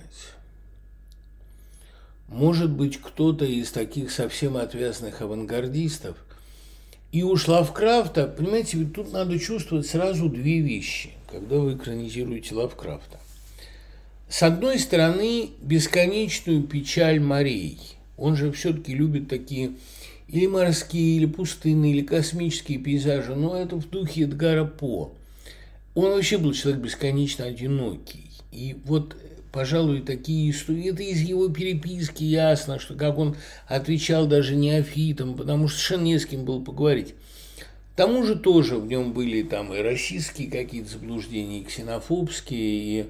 Может быть, кто-то из таких совсем отвязанных авангардистов. И уж Лавкрафта, понимаете, ведь тут надо чувствовать сразу две вещи, когда вы экранизируете Лавкрафта. С одной стороны, бесконечную печаль морей. Он же все-таки любит такие или морские, или пустынные, или космические пейзажи, но это в духе Эдгара По. Он вообще был человек бесконечно одинокий. И вот, пожалуй, такие истории, это из его переписки ясно, что как он отвечал даже неофитам, потому что совершенно не с кем было поговорить. К тому же тоже в нем были там и российские какие-то заблуждения, и ксенофобские, и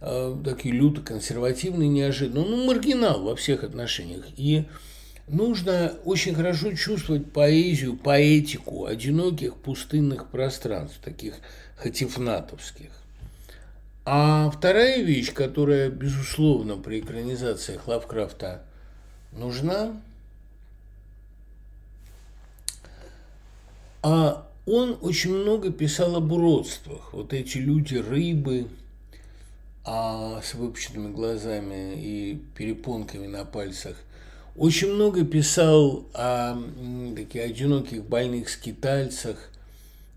Э, такие люто консервативные, неожиданно. Ну, маргинал во всех отношениях. И нужно очень хорошо чувствовать поэзию, поэтику одиноких пустынных пространств, таких хатифнатовских. А вторая вещь, которая, безусловно, при экранизациях Лавкрафта нужна, а он очень много писал об уродствах. Вот эти люди, рыбы – а с выпущенными глазами и перепонками на пальцах. Очень много писал о таких одиноких больных скитальцах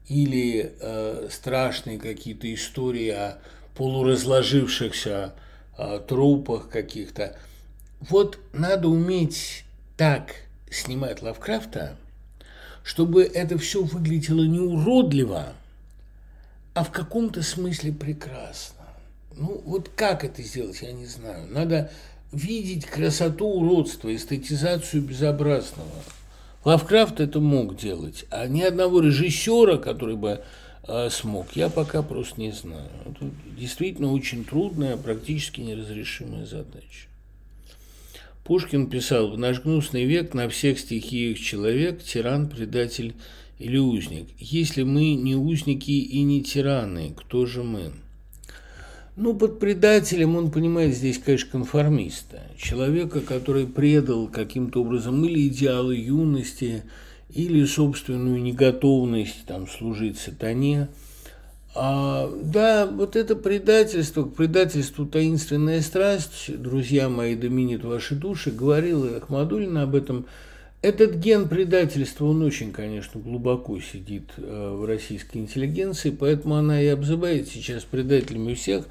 или э, страшные какие-то истории о полуразложившихся э, трупах каких-то. Вот надо уметь так снимать Лавкрафта, чтобы это все выглядело не уродливо, а в каком-то смысле прекрасно. Ну, вот как это сделать, я не знаю. Надо видеть красоту уродства, эстетизацию безобразного. Лавкрафт это мог делать, а ни одного режиссера, который бы э, смог, я пока просто не знаю. Это действительно очень трудная, практически неразрешимая задача. Пушкин писал, в наш гнусный век на всех стихиях человек, тиран, предатель или узник. Если мы не узники и не тираны, кто же мы? Ну, под предателем он понимает здесь, конечно, конформиста. Человека, который предал каким-то образом или идеалы юности, или собственную неготовность там, служить сатане. А, да, вот это предательство, к предательству таинственная страсть, друзья мои, доминит ваши души, говорила Ахмадулина об этом. Этот ген предательства, он очень, конечно, глубоко сидит э, в российской интеллигенции, поэтому она и обзывает сейчас предателями всех,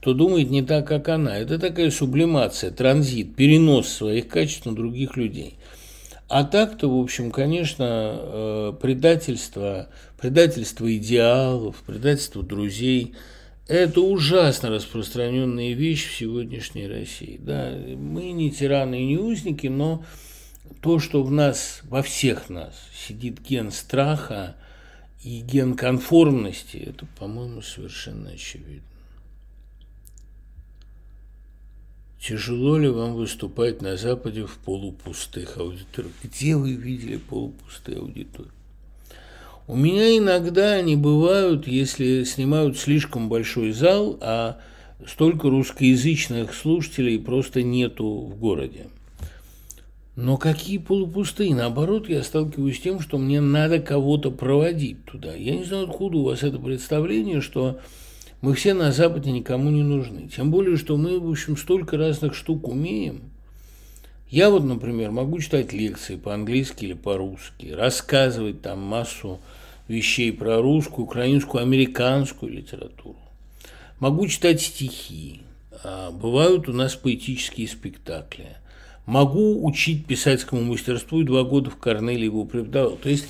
кто думает не так, как она. Это такая сублимация, транзит, перенос своих качеств на других людей. А так-то, в общем, конечно, э, предательство, предательство идеалов, предательство друзей – это ужасно распространенная вещь в сегодняшней России. Да, мы не тираны и не узники, но то, что в нас, во всех нас сидит ген страха и ген конформности, это, по-моему, совершенно очевидно. Тяжело ли вам выступать на Западе в полупустых аудиториях? Где вы видели полупустые аудитории? У меня иногда они бывают, если снимают слишком большой зал, а столько русскоязычных слушателей просто нету в городе. Но какие полупустые? Наоборот, я сталкиваюсь с тем, что мне надо кого-то проводить туда. Я не знаю, откуда у вас это представление, что мы все на Западе никому не нужны. Тем более, что мы, в общем, столько разных штук умеем. Я вот, например, могу читать лекции по-английски или по-русски, рассказывать там массу вещей про русскую, украинскую, американскую литературу. Могу читать стихи. А, бывают у нас поэтические спектакли. Могу учить писательскому мастерству и два года в Корнеле его преподавал. То есть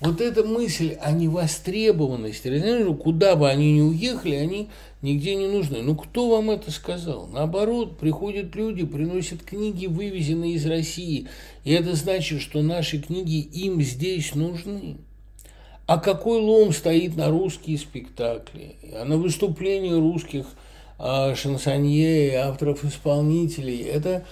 вот эта мысль о невостребованности, куда бы они ни уехали, они нигде не нужны. Ну, кто вам это сказал? Наоборот, приходят люди, приносят книги, вывезенные из России, и это значит, что наши книги им здесь нужны. А какой лом стоит на русские спектакли, а на выступления русских а, шансонье, авторов-исполнителей? Это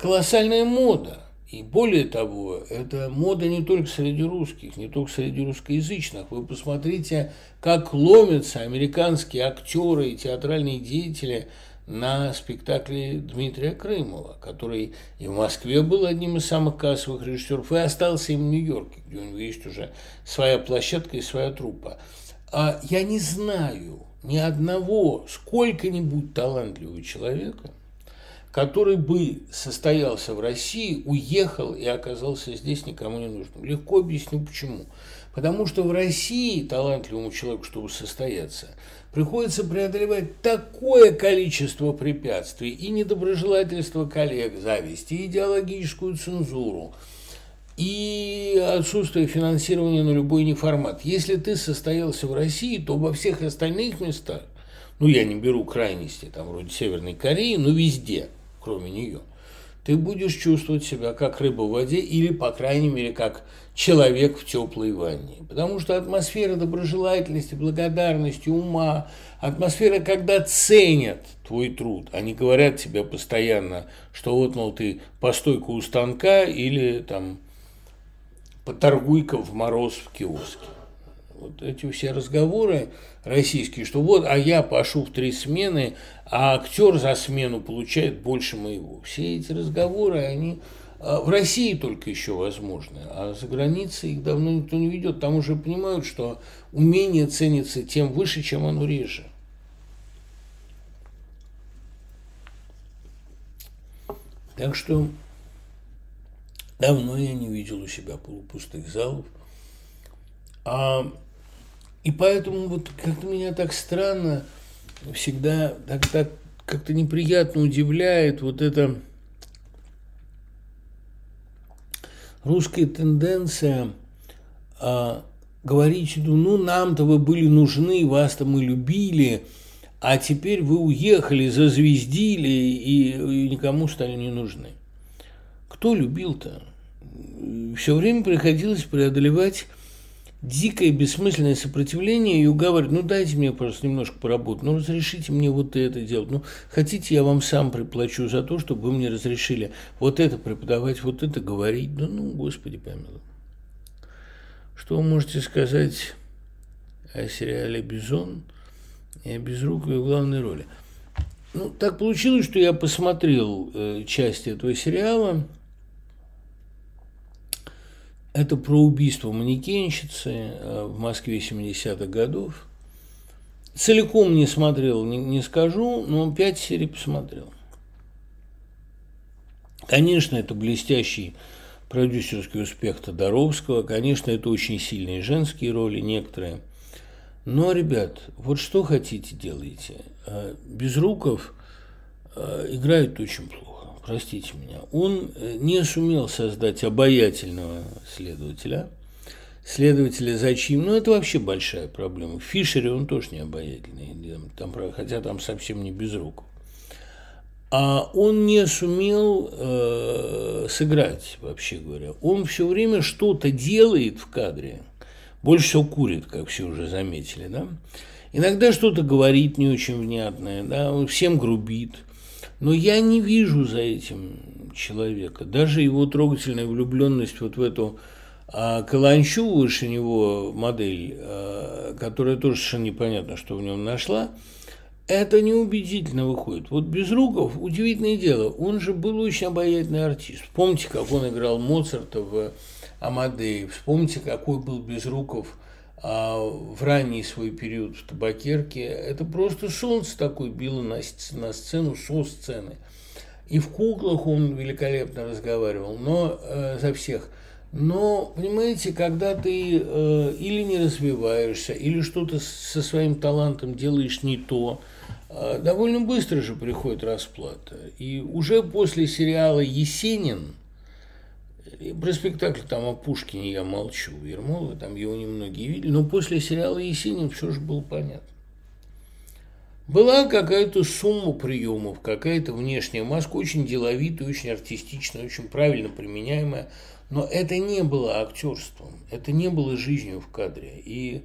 колоссальная мода. И более того, это мода не только среди русских, не только среди русскоязычных. Вы посмотрите, как ломятся американские актеры и театральные деятели – на спектакле Дмитрия Крымова, который и в Москве был одним из самых кассовых режиссеров, и остался им в Нью-Йорке, где у него есть уже своя площадка и своя труппа. А я не знаю ни одного сколько-нибудь талантливого человека, который бы состоялся в России, уехал и оказался здесь никому не нужным. Легко объясню почему. Потому что в России талантливому человеку, чтобы состояться, приходится преодолевать такое количество препятствий и недоброжелательство коллег, зависть, и идеологическую цензуру, и отсутствие финансирования на любой неформат. Если ты состоялся в России, то во всех остальных местах, ну, я не беру крайности, там, вроде Северной Кореи, но везде, кроме нее – ты будешь чувствовать себя как рыба в воде или, по крайней мере, как человек в теплой ванне. Потому что атмосфера доброжелательности, благодарности, ума, атмосфера, когда ценят твой труд, они говорят тебе постоянно, что вот, мол, ты постойка у станка или там поторгуй-ка в мороз в киоске. Вот эти все разговоры российские, что вот, а я пошу в три смены, а актер за смену получает больше моего. Все эти разговоры, они а, в России только еще возможны, а за границей их давно никто не ведет. Там уже понимают, что умение ценится тем выше, чем оно реже. Так что давно я не видел у себя полупустых залов. А и поэтому вот как-то меня так странно всегда так, так как-то неприятно удивляет вот эта русская тенденция а, говорить, ну, нам-то вы были нужны, вас-то мы любили, а теперь вы уехали, зазвездили и, и никому стали не нужны. Кто любил-то? Все время приходилось преодолевать дикое бессмысленное сопротивление, и уговаривает, ну дайте мне просто немножко поработать, ну разрешите мне вот это делать, ну хотите я вам сам приплачу за то, чтобы вы мне разрешили вот это преподавать, вот это говорить, да ну, господи помилуй. Что вы можете сказать о сериале «Бизон» и о Безруковой в главной роли? Ну, так получилось, что я посмотрел э, часть этого сериала – это про убийство манекенщицы э, в Москве 70-х годов. Целиком не смотрел, не, не скажу, но пять серий посмотрел. Конечно, это блестящий продюсерский успех Тодоровского, конечно, это очень сильные женские роли некоторые. Но, ребят, вот что хотите делайте. Э, Безруков э, играет очень плохо простите меня, он э, не сумел создать обаятельного следователя. Следователя зачем? Ну, это вообще большая проблема. В Фишере он тоже не обаятельный, там, хотя там совсем не без рук. а он не сумел э, сыграть, вообще говоря. Он все время что-то делает в кадре. Больше всего курит, как все уже заметили, да. Иногда что-то говорит не очень внятное, да, всем грубит. Но я не вижу за этим человека. Даже его трогательная влюбленность вот в эту а, Каланчу выше него модель, а, которая тоже совершенно непонятно, что в нем нашла – это неубедительно выходит. Вот Безруков, удивительное дело, он же был очень обаятельный артист. Вспомните, как он играл Моцарта в Амадее, вспомните, какой был Безруков а, в ранний свой период в табакерке. Это просто солнце такое било на, на сцену, со сцены. И в куклах он великолепно разговаривал, но э, за всех. Но, понимаете, когда ты э, или не развиваешься, или что-то со своим талантом делаешь не то, а, довольно быстро же приходит расплата. И уже после сериала «Есенин», про спектакль там о Пушкине я молчу, Ермолова, там его немногие видели, но после сериала «Есенин» все же было понятно. Была какая-то сумма приемов, какая-то внешняя маска, очень деловитая, очень артистичная, очень правильно применяемая, но это не было актерством, это не было жизнью в кадре. И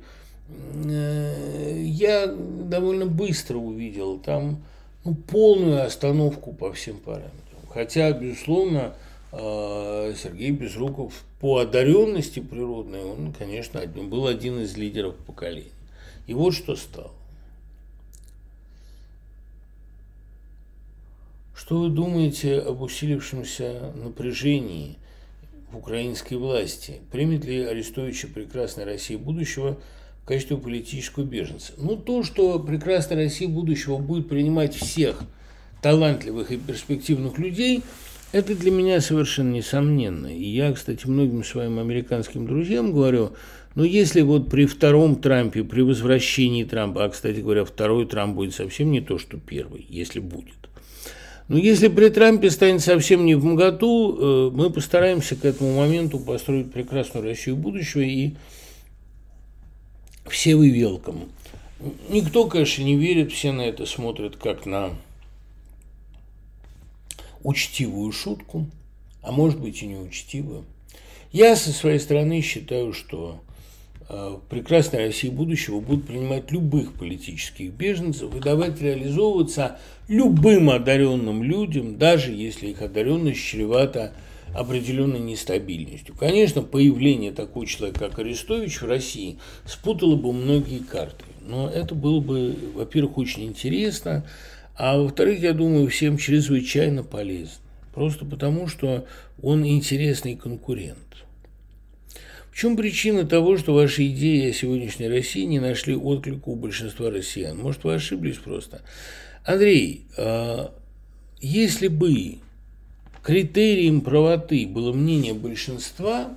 Э, я довольно быстро увидел там ну, полную остановку по всем параметрам. Хотя, безусловно, Сергей Безруков по одаренности природной, он, конечно, был один из лидеров поколения. И вот что стало. Что вы думаете об усилившемся напряжении в украинской власти? Примет ли Арестовича прекрасной России будущего – в качестве политического беженца. Ну, то, что прекрасная Россия будущего будет принимать всех талантливых и перспективных людей, это для меня совершенно несомненно. И я, кстати, многим своим американским друзьям говорю, ну, если вот при втором Трампе, при возвращении Трампа, а, кстати говоря, второй Трамп будет совсем не то, что первый, если будет. Но если при Трампе станет совсем не в моготу, э, мы постараемся к этому моменту построить прекрасную Россию будущего и все вы велком. Никто, конечно, не верит, все на это смотрят как на учтивую шутку, а может быть и неучтивую. Я со своей стороны считаю, что э, прекрасная Россия будущего будет принимать любых политических беженцев и давать реализовываться любым одаренным людям, даже если их одаренность чревата определенной нестабильностью. Конечно, появление такого человека, как Арестович в России, спутало бы многие карты. Но это было бы, во-первых, очень интересно, а во-вторых, я думаю, всем чрезвычайно полезно. Просто потому, что он интересный конкурент. В чем причина того, что ваши идеи о сегодняшней России не нашли отклика у большинства россиян? Может, вы ошиблись просто? Андрей, а, если бы критерием правоты было мнение большинства,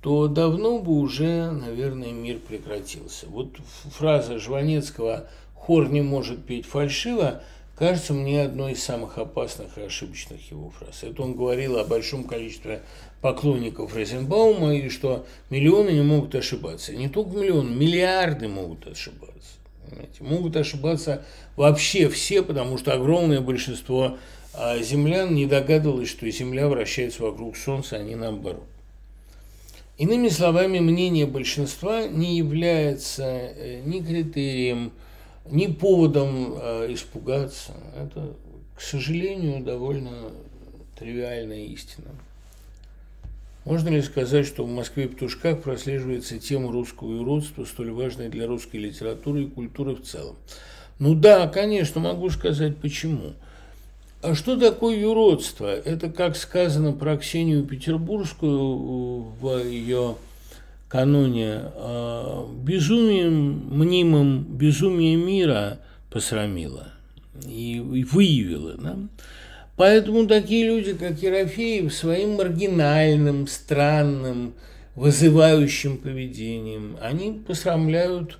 то давно бы уже, наверное, мир прекратился. Вот фраза Жванецкого «хор не может петь фальшиво» кажется мне одной из самых опасных и ошибочных его фраз. Это он говорил о большом количестве поклонников Розенбаума и что миллионы не могут ошибаться. Не только миллионы, миллиарды могут ошибаться. Понимаете? Могут ошибаться вообще все, потому что огромное большинство а землян не догадывалась, что Земля вращается вокруг Солнца, а не наоборот. Иными словами, мнение большинства не является э, ни критерием, ни поводом э, испугаться. Это, к сожалению, довольно тривиальная истина. Можно ли сказать, что в Москве Петушках прослеживается тема русского уродства, столь важная для русской литературы и культуры в целом? Ну да, конечно, могу сказать почему – а что такое юродство? Это, как сказано про Ксению Петербургскую в ее каноне, а, безумием мнимым безумие мира посрамило и, выявило. Да? Поэтому такие люди, как Ерофеев, своим маргинальным, странным, вызывающим поведением, они посрамляют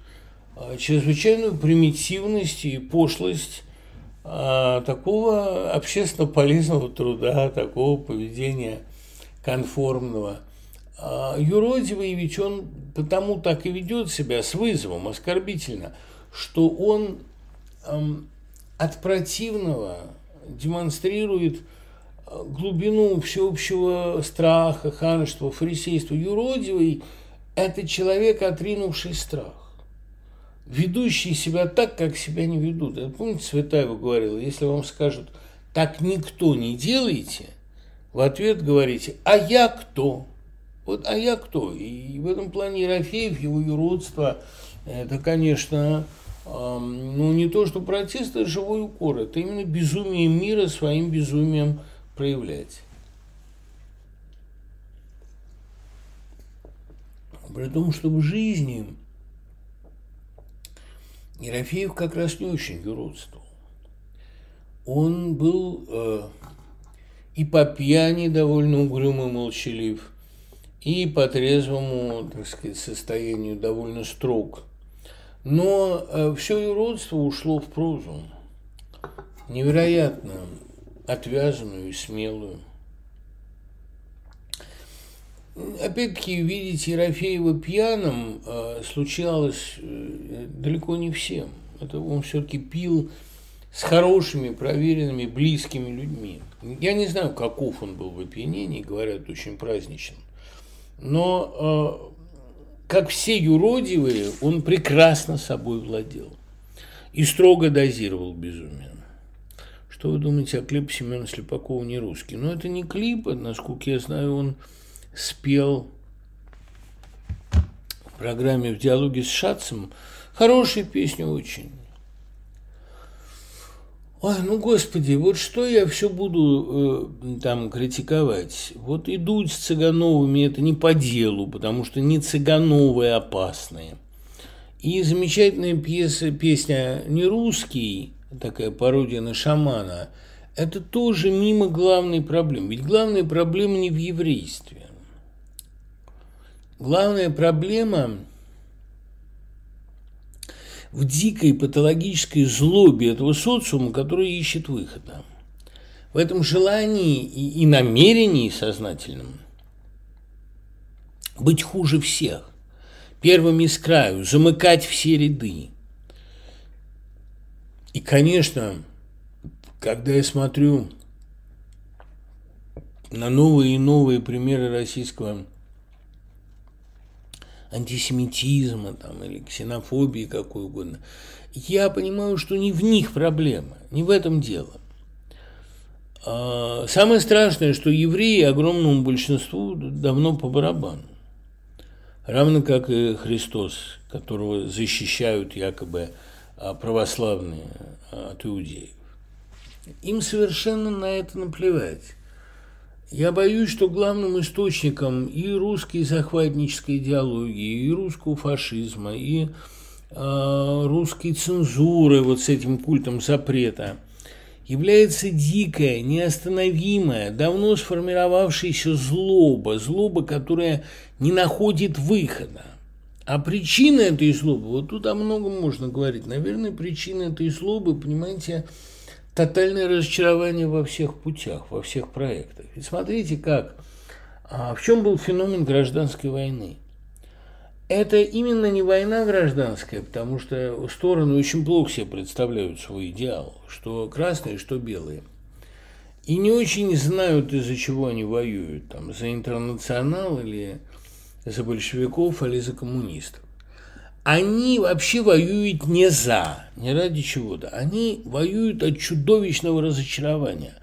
а, чрезвычайную примитивность и пошлость а, такого общественно полезного труда, такого поведения конформного. А юродивый он потому так и ведет себя с вызовом, оскорбительно, что он эм, от противного демонстрирует глубину всеобщего страха, ханства, фарисейства. Юродивый – это человек, отринувший страх ведущий себя так, как себя не ведут. Это, помните, Светаева говорила, если вам скажут, так никто не делайте, в ответ говорите, а я кто? Вот, а я кто? И в этом плане Ерофеев, его юродство, это, конечно, ну, не то, что протест, это живой укор. Это именно безумие мира своим безумием проявлять. При том, что в жизни Ерофеев как раз не очень юродствовал. Он был э, и по пьяни довольно угрюмый молчалив, и по трезвому, так сказать, состоянию довольно строг. Но э, все юродство ушло в прозу, невероятно отвязанную и смелую. Опять-таки, видеть Ерофеева пьяным э, случалось э, далеко не всем. Это он все-таки пил с хорошими, проверенными, близкими людьми. Я не знаю, каков он был в опьянении, говорят, очень праздничным. Но, э, как все юродивые, он прекрасно собой владел и строго дозировал безумие. Что вы думаете о клипе Семена Слепакова «Не русский»? Ну, это не клип, насколько я знаю, он спел в программе «В диалоге с Шацем». Хорошая песня очень. Ой, ну, господи, вот что я все буду э, там критиковать? Вот идут с Цыгановыми, это не по делу, потому что не Цыгановые опасные. И замечательная пьеса, песня «Не русский», такая пародия на шамана, это тоже мимо главной проблемы. Ведь главная проблема не в еврействе. Главная проблема в дикой патологической злобе этого социума, который ищет выхода. В этом желании и, и намерении сознательном быть хуже всех, первыми с краю, замыкать все ряды. И, конечно, когда я смотрю на новые и новые примеры российского антисемитизма там, или ксенофобии какой угодно, я понимаю, что не в них проблема, не в этом дело. А, самое страшное, что евреи огромному большинству давно по барабану. Равно как и Христос, которого защищают якобы а, православные а, от иудеев. Им совершенно на это наплевать. Я боюсь, что главным источником и русской захватнической идеологии, и русского фашизма, и э, русской цензуры, вот с этим культом запрета, является дикая, неостановимая, давно сформировавшаяся злоба, злоба, которая не находит выхода. А причина этой злобы, вот тут о многом можно говорить. Наверное, причина этой злобы, понимаете, тотальное разочарование во всех путях, во всех проектах. И смотрите как, а в чем был феномен гражданской войны? Это именно не война гражданская, потому что стороны очень плохо себе представляют свой идеал, что красные, что белые. И не очень знают, из-за чего они воюют, там, за интернационал или за большевиков или за коммунистов они вообще воюют не за, не ради чего-то. Они воюют от чудовищного разочарования.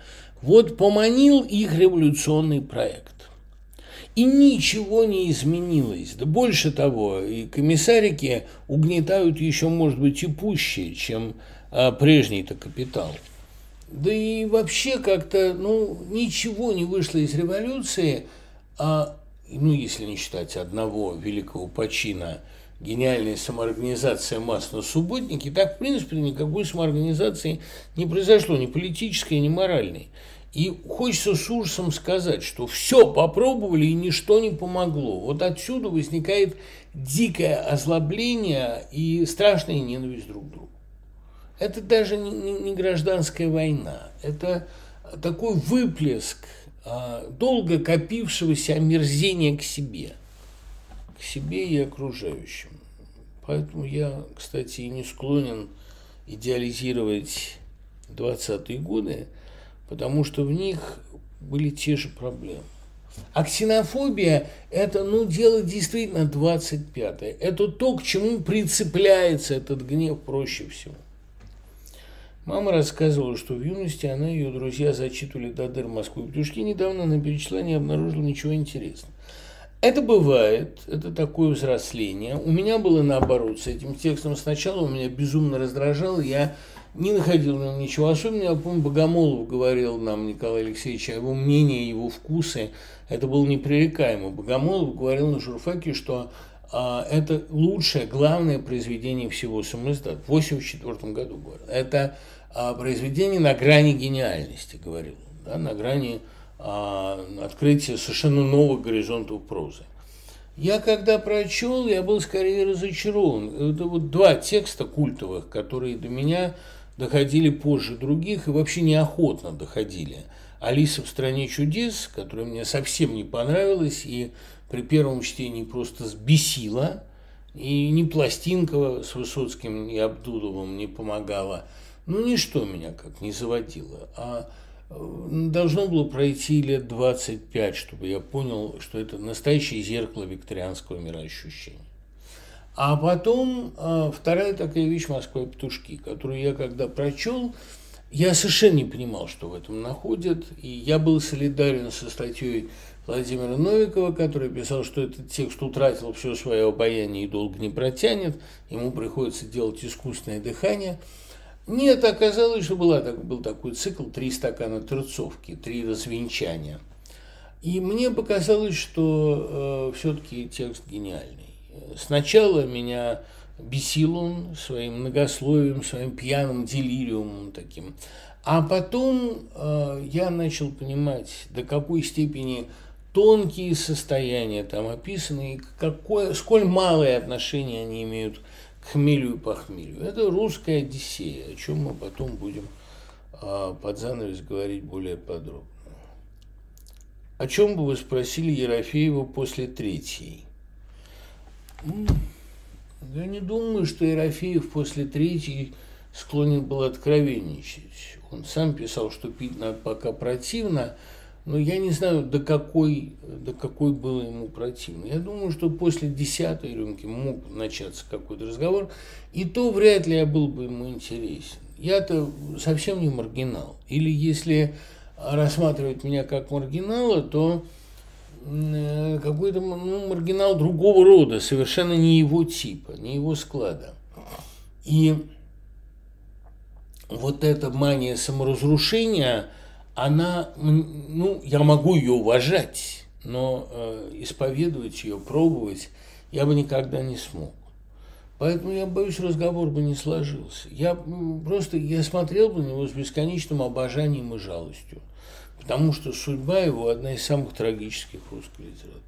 Вот поманил их революционный проект. И ничего не изменилось. Да больше того, и комиссарики угнетают еще, может быть, и пуще, чем а, прежний-то капитал. Да и вообще как-то, ну, ничего не вышло из революции, а, ну, если не считать одного великого почина – гениальная самоорганизация масс на субботнике, так, в принципе, никакой самоорганизации не произошло, ни политической, ни моральной. И хочется с ужасом сказать, что все попробовали и ничто не помогло. Вот отсюда возникает дикое озлобление и страшная ненависть друг к другу. Это даже не, гражданская война, это такой выплеск а, долго копившегося омерзения к себе – себе и окружающим. Поэтому я, кстати, и не склонен идеализировать 20-е годы, потому что в них были те же проблемы. А ксенофобия – это, ну, дело действительно 25-е. Это то, к чему прицепляется этот гнев проще всего. Мама рассказывала, что в юности она и ее друзья зачитывали до дыр Москву и Петушки. Недавно на перечисла не обнаружила ничего интересного. Это бывает, это такое взросление. У меня было наоборот с этим текстом. Сначала у меня безумно раздражало, я не находил нем ничего особенного. Я помню, Богомолов говорил нам, Николай Алексеевич, о его мнении, его вкусы. Это было непререкаемо. Богомолов говорил на журфаке, что а, это лучшее, главное произведение всего самоиздата. В 1984 году говорил. Это а, произведение на грани гениальности, говорил да, на грани а, открытия совершенно новых горизонтов прозы. Я когда прочел, я был скорее разочарован. Это вот два текста культовых, которые до меня доходили позже других и вообще неохотно доходили. «Алиса в стране чудес», которая мне совсем не понравилась и при первом чтении просто сбесила, и ни Пластинкова с Высоцким и Абдуловым не помогала. Ну, ничто меня как не заводило. А должно было пройти лет 25, чтобы я понял, что это настоящее зеркало викторианского мироощущения. А потом а, вторая такая вещь «Москва и петушки», которую я когда прочел, я совершенно не понимал, что в этом находят, и я был солидарен со статьей Владимира Новикова, который писал, что этот текст утратил все свое обаяние и долго не протянет, ему приходится делать искусственное дыхание. Нет, оказалось, что была, был такой цикл «Три стакана терцовки», «Три развенчания». И мне показалось, что э, все-таки текст гениальный. Сначала меня бесил он своим многословием, своим пьяным делириумом таким. А потом э, я начал понимать, до какой степени тонкие состояния там описаны, и какое, сколь малое отношение они имеют к хмелю и похмелью. Это русская Одиссея, о чем мы потом будем э, под занавес говорить более подробно. О чем бы вы спросили Ерофеева после третьей? Я не думаю, что Ерофеев после третьей склонен был откровенничать. Он сам писал, что пить надо пока противно, но я не знаю, до какой, до какой было ему противно. Я думаю, что после десятой рюмки мог начаться какой-то разговор, и то вряд ли я был бы ему интересен. Я-то совсем не маргинал. Или если рассматривать меня как маргинала, то Э, какой-то ну, маргинал другого рода, совершенно не его типа, не его склада. И вот эта мания саморазрушения, она, ну, я могу ее уважать, но э, исповедовать ее, пробовать я бы никогда не смог. Поэтому я боюсь, разговор бы не сложился. Я просто я смотрел бы на него с бесконечным обожанием и жалостью потому что судьба его одна из самых трагических в русской литературе.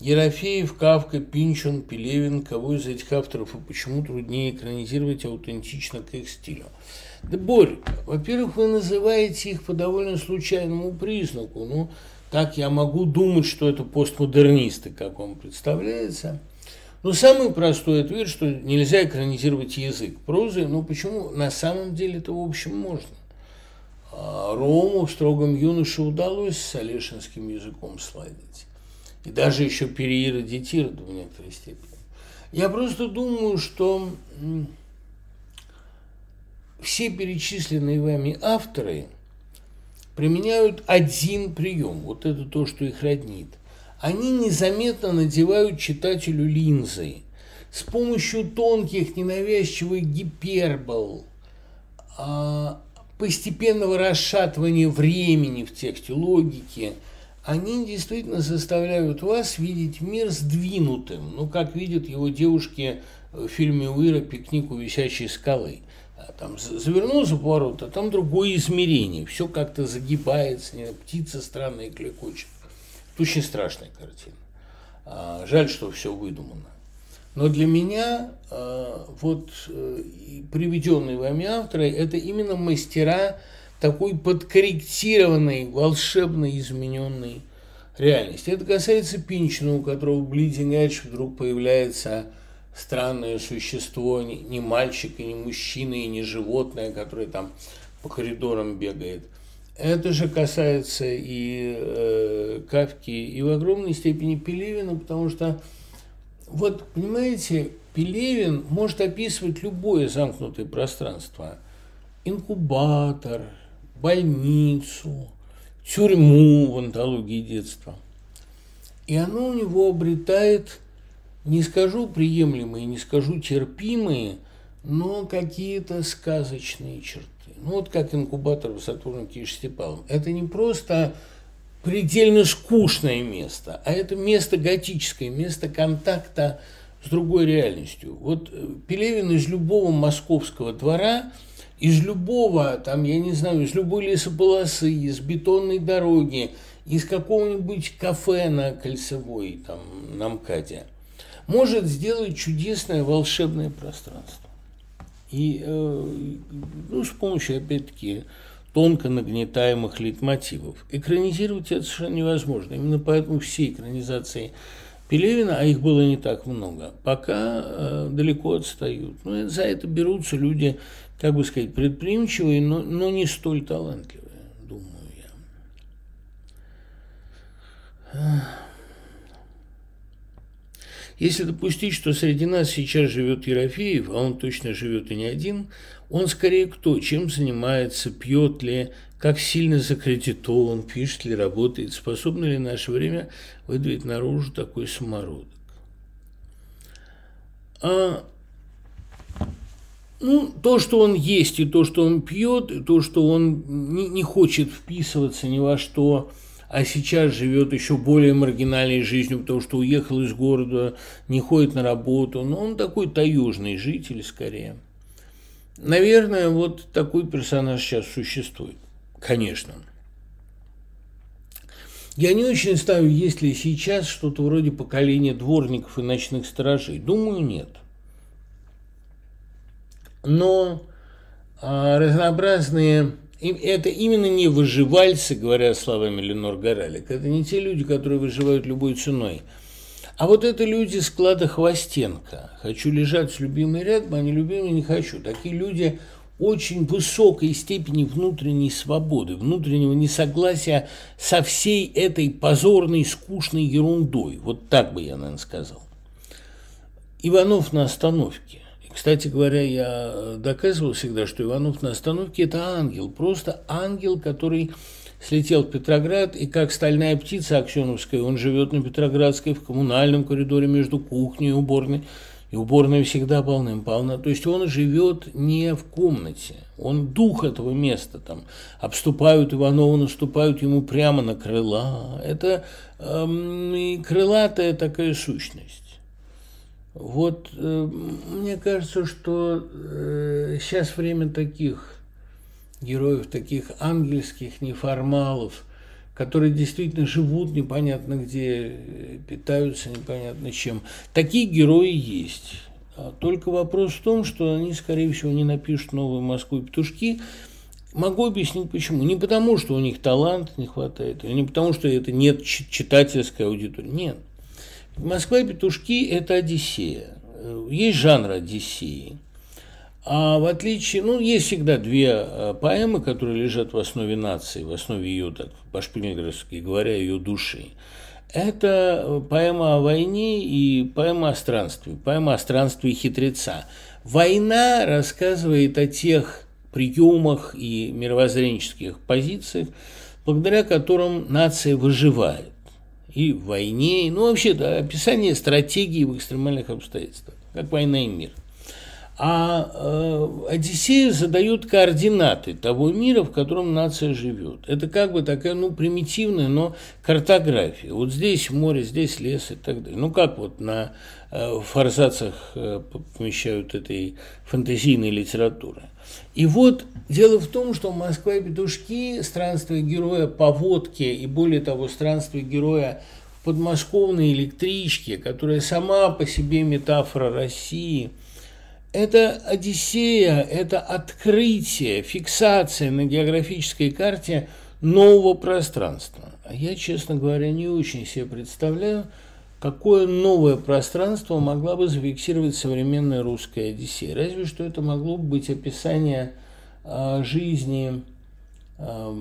Ерофеев, Кавка, Пинчон, Пелевин, кого из этих авторов и почему труднее экранизировать аутентично к их стилю? Да, Борь, во-первых, вы называете их по довольно случайному признаку. Ну, так я могу думать, что это постмодернисты, как вам представляется – ну, самый простой ответ, что нельзя экранизировать язык прозы. Ну, почему? На самом деле это, в общем, можно. А Рому в «Строгом юноше» удалось с Олешинским языком сладить. И даже еще переиродитировать в некоторой степени. Я просто думаю, что все перечисленные вами авторы применяют один прием. Вот это то, что их роднит они незаметно надевают читателю линзы с помощью тонких ненавязчивых гипербол, а, постепенного расшатывания времени в тексте, логики, они действительно заставляют вас видеть мир сдвинутым, ну, как видят его девушки в фильме Уира «Пикник у висячей скалы». А там завернул за поворот, а там другое измерение, все как-то загибается, птица странная клекочет. Очень страшная картина. А, жаль, что все выдумано. Но для меня а, вот э, приведенные вами авторы – это именно мастера такой подкорректированной, волшебно измененной реальности. Это касается Пинчина, у которого в Bleeding Edge вдруг появляется странное существо, не мальчик, и не мужчина, и не животное, которое там по коридорам бегает. Это же касается и э, Кавки, и в огромной степени Пелевина, потому что, вот, понимаете, Пелевин может описывать любое замкнутое пространство. Инкубатор, больницу, тюрьму в антологии детства. И оно у него обретает, не скажу приемлемые, не скажу терпимые, но какие-то сказочные черты. Ну, вот как инкубатор в и Штепалом. Это не просто предельно скучное место, а это место готическое, место контакта с другой реальностью. Вот э, Пелевин из любого московского двора, из любого, там, я не знаю, из любой лесополосы, из бетонной дороги, из какого-нибудь кафе на Кольцевой, там, на МКАДе, может сделать чудесное волшебное пространство. И э, ну, с помощью, опять-таки, тонко нагнетаемых лейтмотивов. Экранизировать это совершенно невозможно. Именно поэтому все экранизации Пелевина, а их было не так много, пока э, далеко отстают. Ну, за это берутся люди, как бы сказать, предприимчивые, но, но не столь талантливые, думаю я. Если допустить, что среди нас сейчас живет Ерофеев, а он точно живет и не один, он скорее кто, чем занимается, пьет ли, как сильно закредитован, пишет ли, работает, способно ли наше время выдавить наружу такой самородок. А, ну, то, что он есть, и то, что он пьет, и то, что он не, не хочет вписываться ни во что, а сейчас живет еще более маргинальной жизнью, потому что уехал из города, не ходит на работу. Но он такой таежный житель скорее. Наверное, вот такой персонаж сейчас существует. Конечно. Я не очень ставлю, есть ли сейчас что-то вроде поколения дворников и ночных сторожей. Думаю, нет. Но а, разнообразные это именно не выживальцы, говоря словами Ленор Горалик, это не те люди, которые выживают любой ценой. А вот это люди склада Хвостенко. Хочу лежать с любимой рядом, а не любимый не хочу. Такие люди очень высокой степени внутренней свободы, внутреннего несогласия со всей этой позорной, скучной ерундой. Вот так бы я, наверное, сказал. Иванов на остановке. Кстати говоря, я доказывал всегда, что Иванов на остановке – это ангел, просто ангел, который слетел в Петроград, и как стальная птица Аксеновская, он живет на Петроградской, в коммунальном коридоре между кухней и уборной, и уборная всегда полным-полна. То есть он живет не в комнате, он дух этого места. Там обступают Иванова, наступают ему прямо на крыла. Это эм, крылатая такая сущность. Вот э, мне кажется, что э, сейчас время таких героев, таких ангельских неформалов, которые действительно живут непонятно где, питаются непонятно чем. Такие герои есть. А только вопрос в том, что они, скорее всего, не напишут новую Москву и петушки. Могу объяснить почему. Не потому, что у них талант не хватает, или не потому, что это нет читательской аудитории. Нет. Москва и петушки – это Одиссея. Есть жанр Одиссеи. А в отличие, ну, есть всегда две э, поэмы, которые лежат в основе нации, в основе ее, так по-шпильгерски говоря, ее души. Это э, поэма о войне и поэма о странстве, поэма о странстве хитреца. Война рассказывает о тех приемах и мировоззренческих позициях, благодаря которым нация выживает и в войне, ну вообще да, описание стратегии в экстремальных обстоятельствах, как война и мир. А э, Одиссея задает координаты того мира, в котором нация живет. Это как бы такая, ну, примитивная, но картография. Вот здесь море, здесь лес и так далее. Ну, как вот на э, форзацах э, помещают этой фантазийной литературы. И вот дело в том, что Москва и петушки, странствие героя по водке и более того, странствие героя подмосковной электричке, которая сама по себе метафора России, это Одиссея, это открытие, фиксация на географической карте нового пространства. А я, честно говоря, не очень себе представляю, какое новое пространство могла бы зафиксировать современная русская Одиссея. Разве что это могло бы быть описание э, жизни э,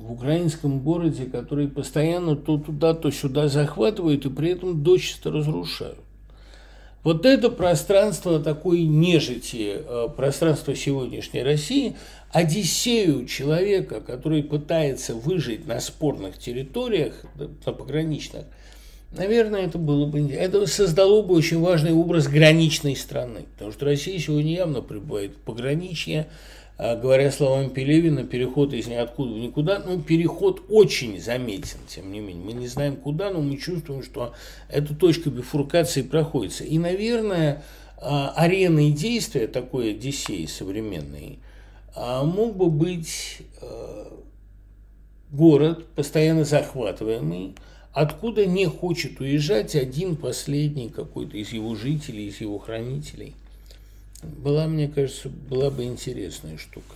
в украинском городе, который постоянно то туда, то сюда захватывают и при этом дочисто разрушают. Вот это пространство такой нежити, э, пространство сегодняшней России, Одиссею человека, который пытается выжить на спорных территориях, на пограничных, наверное, это было бы... Это создало бы очень важный образ граничной страны, потому что Россия сегодня явно пребывает в пограничье, говоря словами Пелевина, переход из ниоткуда в никуда, ну, переход очень заметен, тем не менее. Мы не знаем куда, но мы чувствуем, что эта точка бифуркации проходится. И, наверное, а, ареной действия такой Одиссеи современной а, мог бы быть город, постоянно захватываемый, откуда не хочет уезжать один последний какой-то из его жителей, из его хранителей была, мне кажется, была бы интересная штука.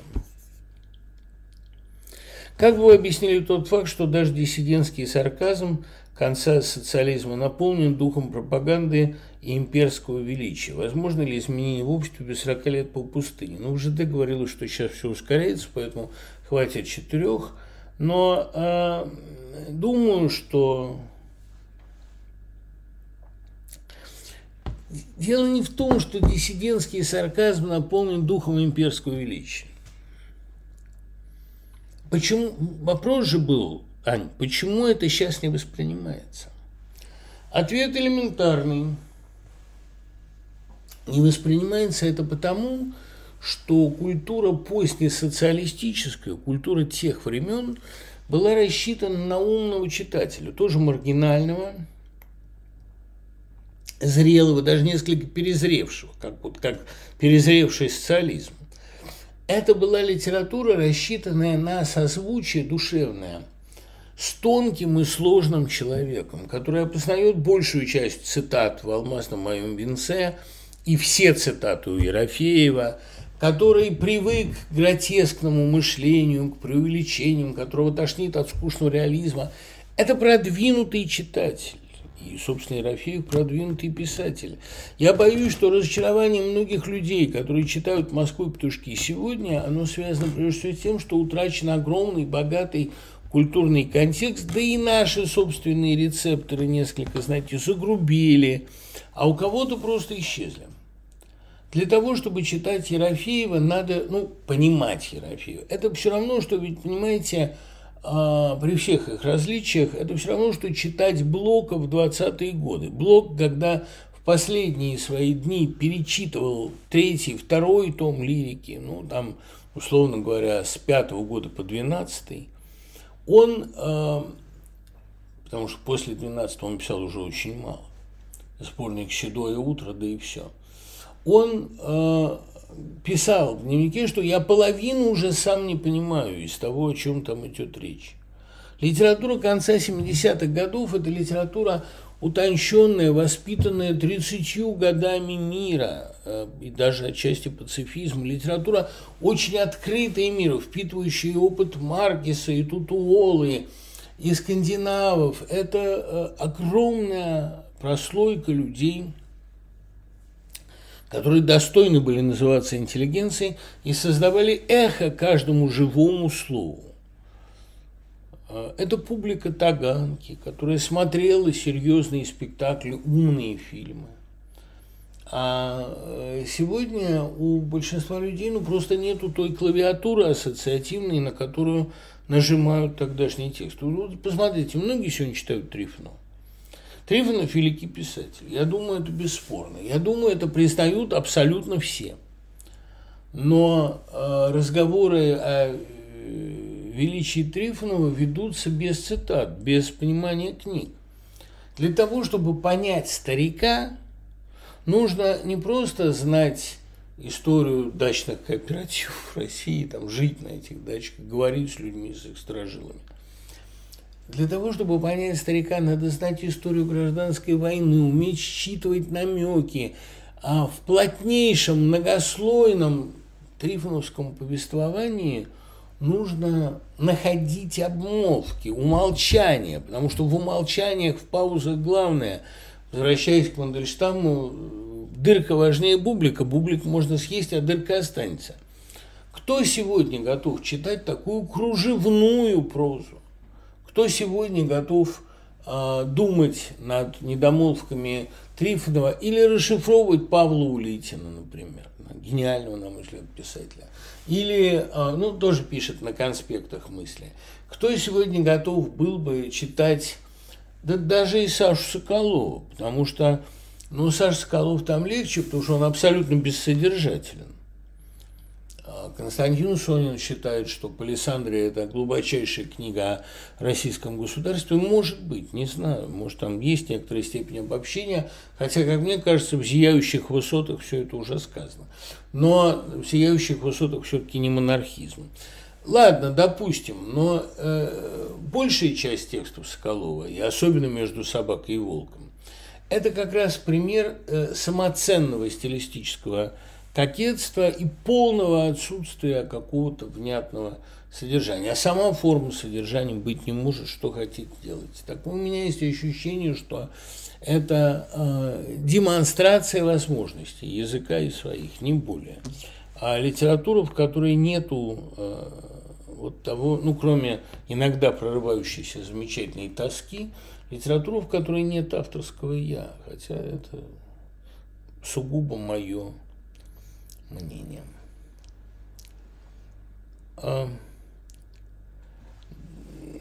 Как бы вы объяснили тот факт, что даже диссидентский сарказм конца социализма наполнен духом пропаганды и имперского величия? Возможно ли изменение в обществе без 40 лет по пустыне? Ну, уже говорилось, что сейчас все ускоряется, поэтому хватит четырех. Но э, думаю, что Дело не в том, что диссидентский сарказм наполнен духом имперского величия. Почему? Вопрос же был, Ань, почему это сейчас не воспринимается? Ответ элементарный. Не воспринимается это потому, что культура позднесоциалистическая, культура тех времен была рассчитана на умного читателя, тоже маргинального, зрелого, даже несколько перезревшего, как, вот, как перезревший социализм. Это была литература, рассчитанная на созвучие душевное с тонким и сложным человеком, который опознает большую часть цитат в «Алмазном моем венце» и все цитаты у Ерофеева, который привык к гротескному мышлению, к преувеличениям, которого тошнит от скучного реализма. Это продвинутый читатель и, собственно, Ерофеев продвинутый писатель. Я боюсь, что разочарование многих людей, которые читают «Москву и петушки» сегодня, оно связано прежде всего с тем, что утрачен огромный, богатый культурный контекст, да и наши собственные рецепторы несколько, знаете, загрубели, а у кого-то просто исчезли. Для того, чтобы читать Ерофеева, надо, ну, понимать Ерофеева. Это все равно, что, ведь, понимаете, при всех их различиях, это все равно, что читать Блока в 20-е годы. Блок, когда в последние свои дни перечитывал третий, второй том лирики, ну, там, условно говоря, с пятого года по двенадцатый, он, э, потому что после 12 он писал уже очень мало, сборник «Седое утро», да и все, он э, писал в дневнике, что я половину уже сам не понимаю из того, о чем там идет речь. Литература конца 70-х годов – это литература утонченная, воспитанная 30 годами мира э, и даже отчасти пацифизм. Литература очень открытая миру, впитывающая опыт Маркеса и Тутуолы, и скандинавов. Это э, огромная прослойка людей – которые достойны были называться интеллигенцией и создавали эхо каждому живому слову. А, это публика Таганки, которая смотрела серьезные спектакли, умные фильмы. А э, сегодня у большинства людей ну, просто нету той клавиатуры ассоциативной, на которую нажимают тогдашний текст. Вот посмотрите, многие сегодня читают Трифонова. Трифонов великий писатель. Я думаю, это бесспорно. Я думаю, это признают абсолютно все. Но э, разговоры о э, величии Трифонова ведутся без цитат, без понимания книг. Для того, чтобы понять старика, нужно не просто знать историю дачных кооперативов в России, там, жить на этих дачах, говорить с людьми, с их сторожилами – для того, чтобы понять старика, надо знать историю гражданской войны, уметь считывать намеки. А в плотнейшем, многослойном трифоновском повествовании нужно находить обмолвки, умолчания, потому что в умолчаниях, в паузах главное, возвращаясь к Мандельштаму, дырка важнее бублика, бублик можно съесть, а дырка останется. Кто сегодня готов читать такую кружевную прозу? Кто сегодня готов э, думать над недомолвками Трифонова или расшифровывать Павла Улитина, например, гениального, на мой взгляд, писателя? Или, э, ну, тоже пишет на конспектах мысли. Кто сегодня готов был бы читать да даже и Сашу Соколова, потому что ну, Саша Соколов там легче, потому что он абсолютно бессодержателен. Константин Сонин считает, что Палисандрия – это глубочайшая книга о российском государстве. Может быть, не знаю, может, там есть некоторая степень обобщения, хотя, как мне кажется, в «Зияющих высотах» все это уже сказано. Но в «Зияющих высотах» все-таки не монархизм. Ладно, допустим, но э, большая часть текстов Соколова, и особенно между собакой и волком, это как раз пример э, самоценного стилистического кокетства и полного отсутствия какого-то внятного содержания. А сама форма содержания быть не может, что хотите делать. Так у меня есть ощущение, что это э, демонстрация возможностей языка и своих, не более. А литература, в которой нету э, вот того, ну, кроме иногда прорывающейся замечательной тоски, Литература, в которой нет авторского «я», хотя это сугубо мое мнение. А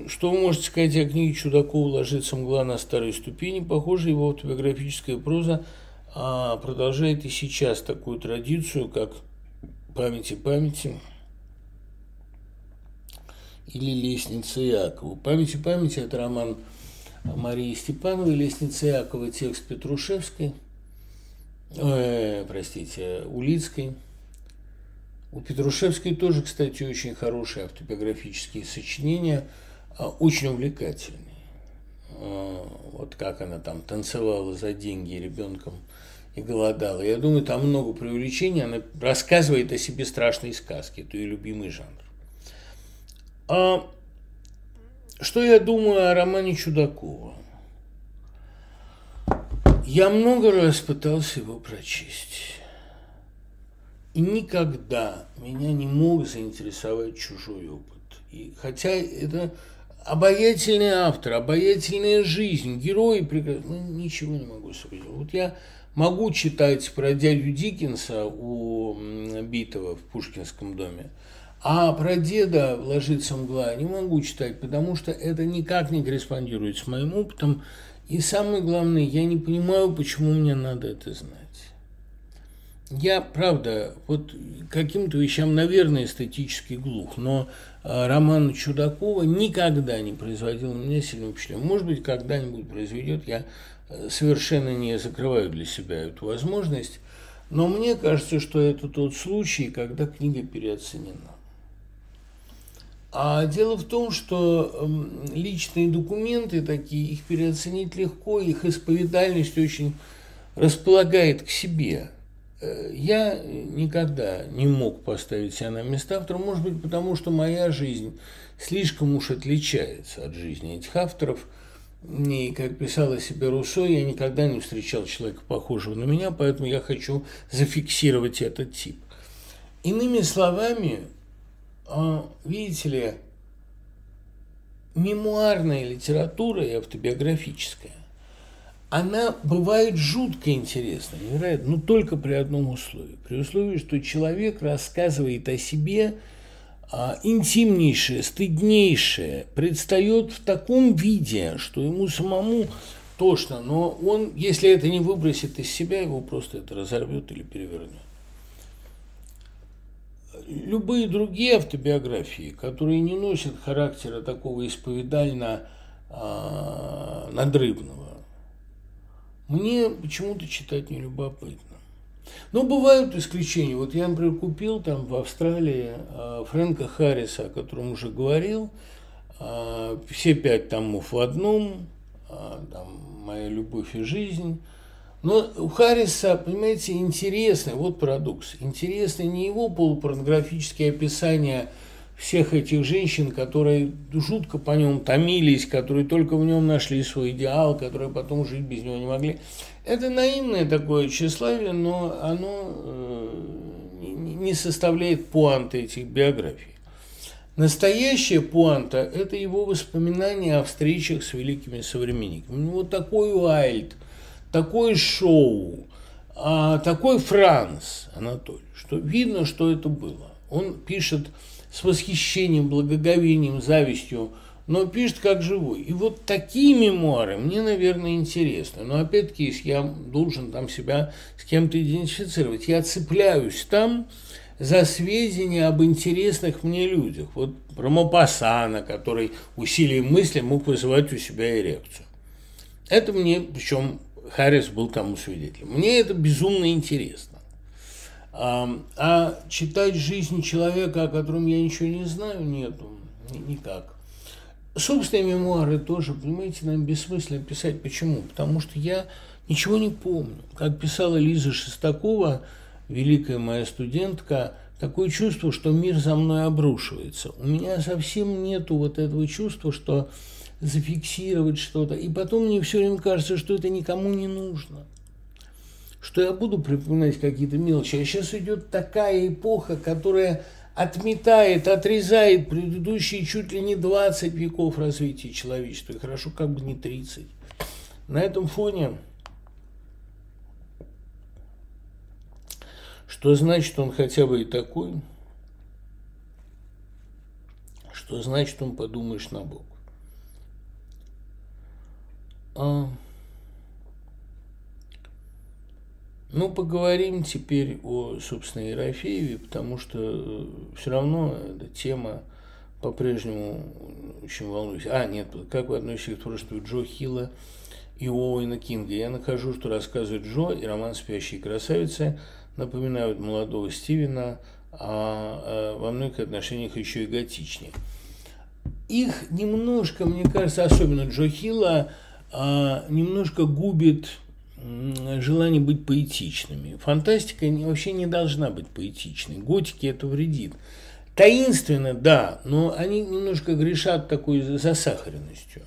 что вы можете сказать о книге Чудакова «Ложится мгла на старой ступени»? Похоже, его автобиографическая проза а, продолжает и сейчас такую традицию, как «Памяти памяти» или «Лестница Якова». «Памяти памяти» – это роман Марии Степановой, Лестница Якова, текст Петрушевской, э, простите, Улицкой. У Петрушевской тоже, кстати, очень хорошие автобиографические сочинения, а, очень увлекательные. А, вот как она там танцевала за деньги ребенком и голодала. Я думаю, там много преувеличений. Она рассказывает о себе страшные сказки. Это ее любимый жанр. А что я думаю о романе Чудакова? Я много раз пытался его прочесть. И никогда меня не мог заинтересовать чужой опыт. И, хотя это обаятельный автор, обаятельная жизнь, герои прекрасны, ну, ничего не могу сказать. Вот я могу читать про дядю Диккенса у Битова в Пушкинском доме, а про деда «Ложится мгла» не могу читать, потому что это никак не корреспондирует с моим опытом. И самое главное, я не понимаю, почему мне надо это знать. Я, правда, вот каким-то вещам, наверное, эстетически глух, но а, роман Чудакова никогда не производил на меня сильного впечатления. Может быть, когда-нибудь произведет, я э, совершенно не закрываю для себя эту возможность, но мне кажется, что это тот случай, когда книга переоценена. А дело в том, что эм, личные документы такие, их переоценить легко, их исповедальность очень располагает к себе. Э, я никогда не мог поставить себя на место автора, может быть, потому что моя жизнь слишком уж отличается от жизни этих авторов. И, как писала себе Руссо, я никогда не встречал человека, похожего на меня, поэтому я хочу зафиксировать этот тип. Иными словами, видите ли, мемуарная литература и автобиографическая, она бывает жутко интересна, невероятно, но только при одном условии. При условии, что человек рассказывает о себе а, интимнейшее, стыднейшее, предстает в таком виде, что ему самому тошно, но он, если это не выбросит из себя, его просто это разорвет или перевернет любые другие автобиографии, которые не носят характера такого исповедально а, надрывного, мне почему-то читать не любопытно. Но бывают исключения. Вот я, например, купил там в Австралии а, Фрэнка Харриса, о котором уже говорил, а, все пять томов в одном, там, «Моя любовь и жизнь», но у Харриса, понимаете, интересный, вот парадокс, интересно не его полупорнографические описания всех этих женщин, которые жутко по нем томились, которые только в нем нашли свой идеал, которые потом жить без него не могли. Это наивное такое тщеславие, но оно э, не составляет пуанты этих биографий. Настоящая пуанта – это его воспоминания о встречах с великими современниками. У него такой Уайльд, такое шоу, а такой Франц Анатолий, что видно, что это было. Он пишет с восхищением, благоговением, завистью, но пишет как живой. И вот такие мемуары мне, наверное, интересны. Но опять-таки, если я должен там себя с кем-то идентифицировать, я цепляюсь там за сведения об интересных мне людях. Вот про Мопассана, который усилием мысли мог вызывать у себя эрекцию. Это мне, причем Харрис был тому свидетелем. Мне это безумно интересно. А читать жизнь человека, о котором я ничего не знаю, нету никак. Собственные мемуары тоже, понимаете, нам бессмысленно писать. Почему? Потому что я ничего не помню. Как писала Лиза Шестакова, великая моя студентка, такое чувство, что мир за мной обрушивается. У меня совсем нету вот этого чувства, что зафиксировать что-то. И потом мне все время кажется, что это никому не нужно что я буду припоминать какие-то мелочи. А сейчас идет такая эпоха, которая отметает, отрезает предыдущие чуть ли не 20 веков развития человечества. И хорошо, как бы не 30. На этом фоне, что значит он хотя бы и такой, что значит он подумаешь на Бог. А... Ну, поговорим теперь о, собственно, Ерофееве, потому что э, все равно эта тема по-прежнему очень волнуюсь. А, нет, как вы относитесь к творчеству Джо Хилла и Оуэна Кинга? Я нахожу, что рассказы Джо и роман «Спящие красавицы» напоминают молодого Стивена, а, а во многих отношениях еще и готичнее. Их немножко, мне кажется, особенно Джо Хилла, немножко губит желание быть поэтичными. Фантастика вообще не должна быть поэтичной. Готики это вредит. Таинственно, да, но они немножко грешат такой засахаренностью.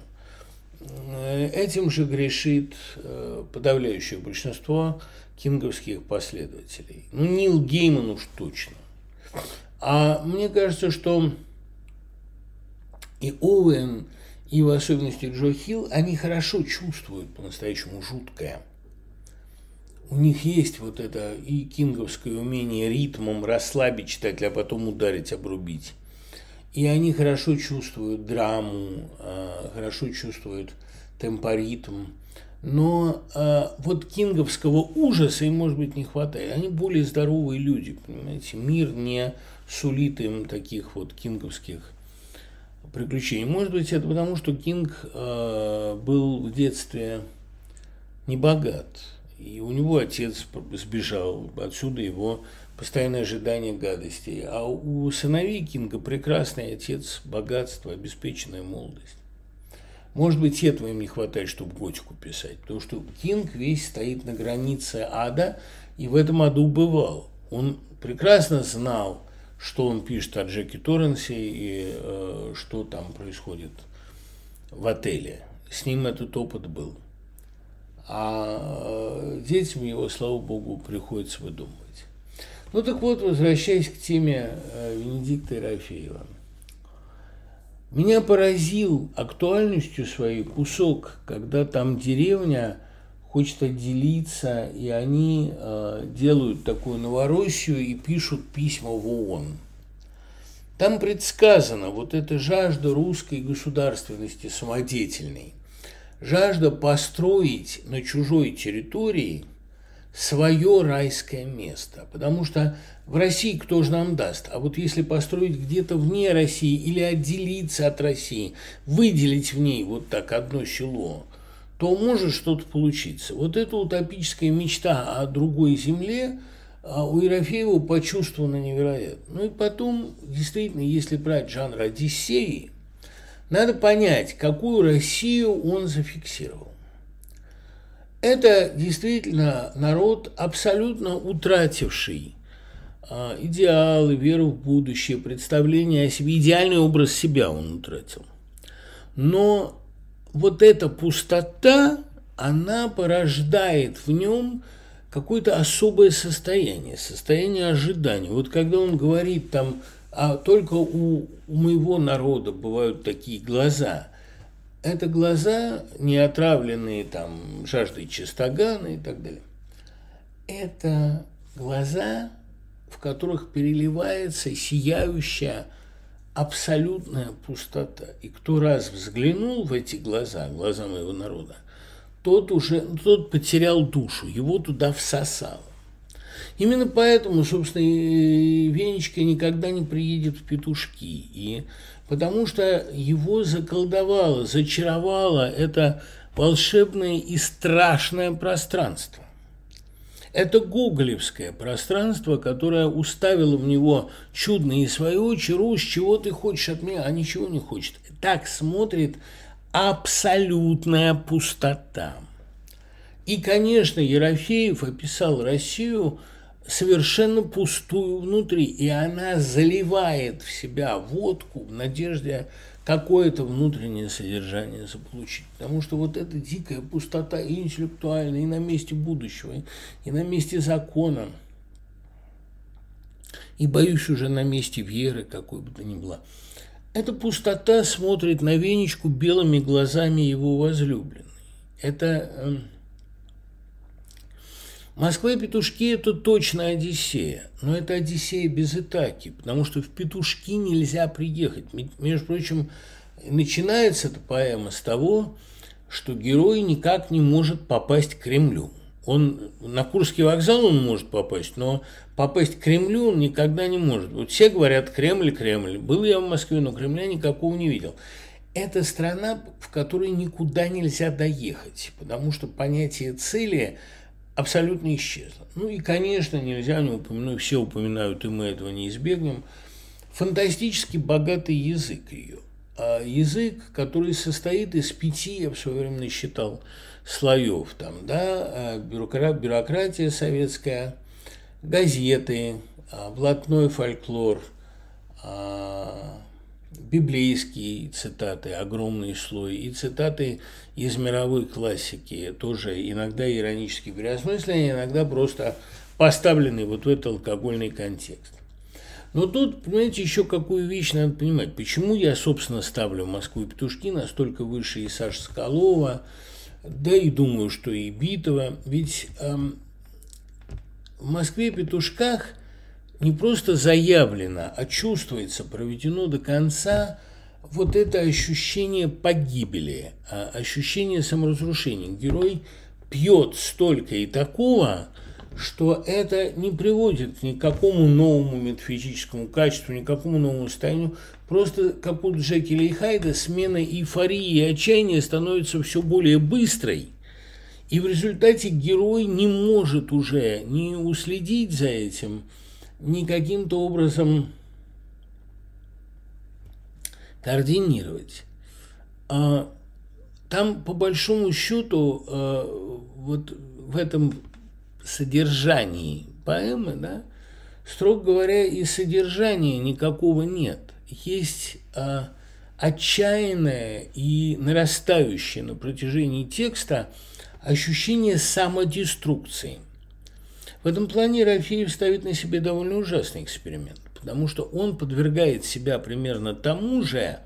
Этим же грешит э, подавляющее большинство кинговских последователей. Ну, Нил Гейман уж точно. А мне кажется, что и Оуэн, и в особенности Джо Хилл, они хорошо чувствуют по-настоящему жуткое – у них есть вот это и кинговское умение ритмом расслабить читателя, а потом ударить, обрубить. И они хорошо чувствуют драму, а, хорошо чувствуют темпоритм. Но э, вот кинговского ужаса им, может быть, не хватает. Они более здоровые люди, понимаете. Мир не сулит им таких вот кинговских приключений. Может быть, это потому, что Кинг э, был в детстве не богат и у него отец сбежал, отсюда его постоянное ожидание гадостей. А у сыновей Кинга прекрасный отец, богатство, обеспеченная молодость. Может быть, этого им не хватает, чтобы готику писать, потому что Кинг весь стоит на границе ада, и в этом аду бывал. Он прекрасно знал, что он пишет о Джеки Торренсе и э, что там происходит в отеле. С ним этот опыт был а э, детям его, слава богу, приходится выдумывать. Ну так вот, возвращаясь к теме э, Венедикта Ерофеева. Меня поразил актуальностью своей кусок, когда там деревня хочет отделиться, и они э, делают такую Новороссию и пишут письма в ООН. Там предсказано вот эта жажда русской государственности самодеятельной жажда построить на чужой территории свое райское место. Потому что в России кто же нам даст? А вот если построить где-то вне России или отделиться от России, выделить в ней вот так одно село, то может что-то получиться. Вот эта утопическая мечта о другой земле а у Ерофеева почувствована невероятно. Ну и потом, действительно, если брать жанр Одиссеи – надо понять, какую Россию он зафиксировал. Это действительно народ, абсолютно утративший а, идеалы, веру в будущее, представление о себе, идеальный образ себя он утратил. Но вот эта пустота, она порождает в нем какое-то особое состояние, состояние ожидания. Вот когда он говорит там, а только у, у моего народа бывают такие глаза, это глаза, не отравленные там жаждой чистогана и так далее. Это глаза, в которых переливается сияющая абсолютная пустота. И кто раз взглянул в эти глаза, глаза моего народа, тот уже, тот потерял душу, его туда всосало. Именно поэтому, собственно, Венечка никогда не приедет в петушки. И потому что его заколдовало, зачаровало это волшебное и страшное пространство. Это гоголевское пространство, которое уставило в него чудные свои очи, Русь, чего ты хочешь от меня, а ничего не хочет. Так смотрит абсолютная пустота. И, конечно, Ерофеев описал Россию совершенно пустую внутри, и она заливает в себя водку в надежде какое-то внутреннее содержание заполучить. Потому что вот эта дикая пустота и интеллектуальная, и на месте будущего, и на месте закона, и, боюсь, уже на месте веры, какой бы то ни была. Эта пустота смотрит на Венечку белыми глазами его возлюбленной. Это эм, Москва и петушки – это точно Одиссея, но это Одиссея без Итаки, потому что в петушки нельзя приехать. Между прочим, начинается эта поэма с того, что герой никак не может попасть к Кремлю. Он на Курский вокзал он может попасть, но попасть к Кремлю он никогда не может. Вот все говорят Кремль, Кремль. Был я в Москве, но Кремля никакого не видел. Это страна, в которой никуда нельзя доехать, потому что понятие цели – абсолютно исчезла. Ну и, конечно, нельзя не упомянуть, все упоминают, и мы этого не избегнем, фантастически богатый язык ее. А язык, который состоит из пяти, я в свое время насчитал, слоев. Там, да, а, бюрократ, бюрократия советская, газеты, а, блатной фольклор, библейские цитаты, огромный слой, и цитаты из мировой классики, тоже иногда иронически переосмысленные, иногда просто поставлены вот в этот алкогольный контекст. Но тут, понимаете, еще какую вещь надо понимать. Почему я, собственно, ставлю Москву и Петушки настолько выше и Саши Скалова, да и думаю, что и Битова. Ведь эм, в Москве и Петушках не просто заявлено, а чувствуется, проведено до конца вот это ощущение погибели, а ощущение саморазрушения. Герой пьет столько и такого, что это не приводит к какому новому метафизическому качеству, ни к какому новому состоянию. Просто, как у Джекиля и Хайда, смена эйфории и отчаяния становится все более быстрой. И в результате герой не может уже не уследить за этим – не каким-то образом координировать. А там, по большому счету, а, вот в этом содержании поэмы, да, строго говоря, и содержания никакого нет. Есть а, отчаянное и нарастающее на протяжении текста ощущение самодеструкции – в этом плане Рафеев ставит на себе довольно ужасный эксперимент, потому что он подвергает себя примерно тому же,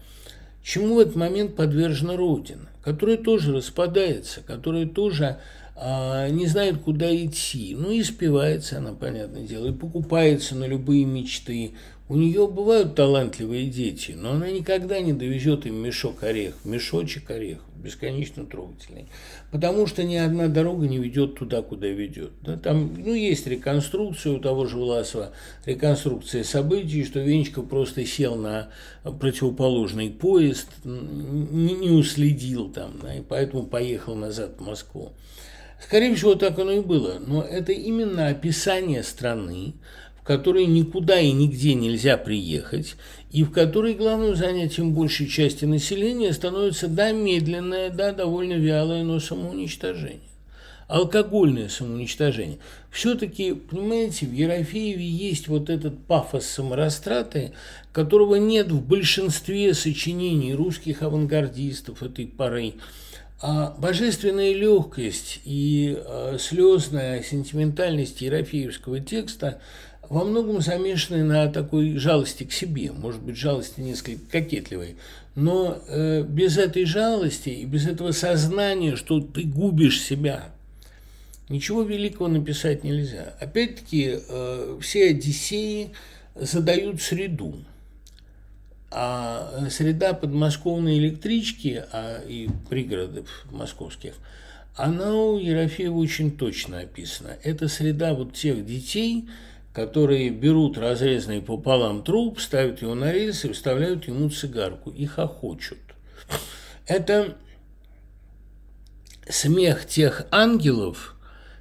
чему в этот момент подвержена Родина, которая тоже распадается, которая тоже а, не знает, куда идти. Ну и спивается она, понятное дело, и покупается на любые мечты, у нее бывают талантливые дети, но она никогда не довезет им мешок орех, мешочек орехов, бесконечно трогательный. Потому что ни одна дорога не ведет туда, куда ведет. Да, там ну, есть реконструкция у того же Власова, реконструкция событий, что Венечка просто сел на противоположный поезд, не, не уследил там, да, и поэтому поехал назад в Москву. Скорее всего, так оно и было. Но это именно описание страны, в которой никуда и нигде нельзя приехать, и в которой главным занятием большей части населения становится, да, медленное, да, довольно вялое, но самоуничтожение. алкогольное самоуничтожение. Все-таки, понимаете, в Ерофееве есть вот этот пафос саморастраты, которого нет в большинстве сочинений русских авангардистов этой поры. А божественная легкость и э, слезная сентиментальность ерофеевского текста во многом замешаны на такой жалости к себе, может быть, жалости несколько кокетливой, но э, без этой жалости и без этого сознания, что ты губишь себя, ничего великого написать нельзя. Опять-таки, э, все Одиссеи задают среду – а среда подмосковной электрички а и пригородов московских, она у Ерофеева очень точно описана. Это среда вот тех детей, которые берут разрезанный пополам труп, ставят его на рельсы, вставляют ему цигарку и хохочут. Это смех тех ангелов,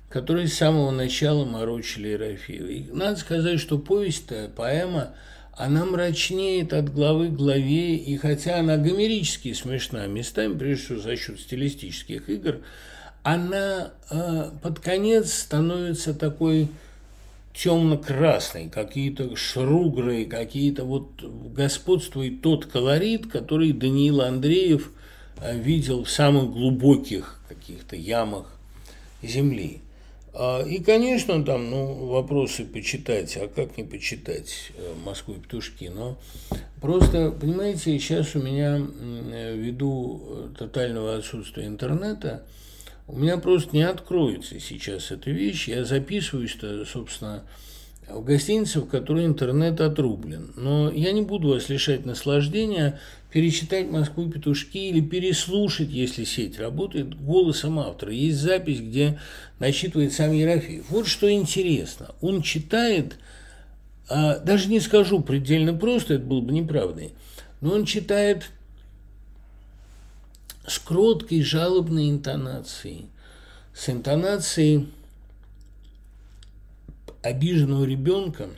которые с самого начала морочили Ерофеева. И надо сказать, что повесть-то, поэма – она мрачнеет от главы к главе, и хотя она гомерически смешна местами, прежде всего за счет стилистических игр, она э, под конец становится такой темно-красной, какие-то шругры, какие-то вот господствует тот колорит, который Даниил Андреев э, видел в самых глубоких каких-то ямах земли. А, и, конечно, там ну, вопросы почитать, а как не почитать э, «Москву и петушки», но просто, понимаете, сейчас у меня ввиду э, тотального отсутствия интернета, у меня просто не откроется сейчас эта вещь. Я записываюсь-то, собственно, в гостинице, в которой интернет отрублен. Но я не буду вас лишать наслаждения перечитать «Москву петушки» или переслушать, если сеть работает, голосом автора. Есть запись, где начитывает сам Ерофеев. Вот что интересно. Он читает, а, даже не скажу предельно просто, это было бы неправдой, но он читает с кроткой жалобной интонацией, с интонацией обиженного ребенка,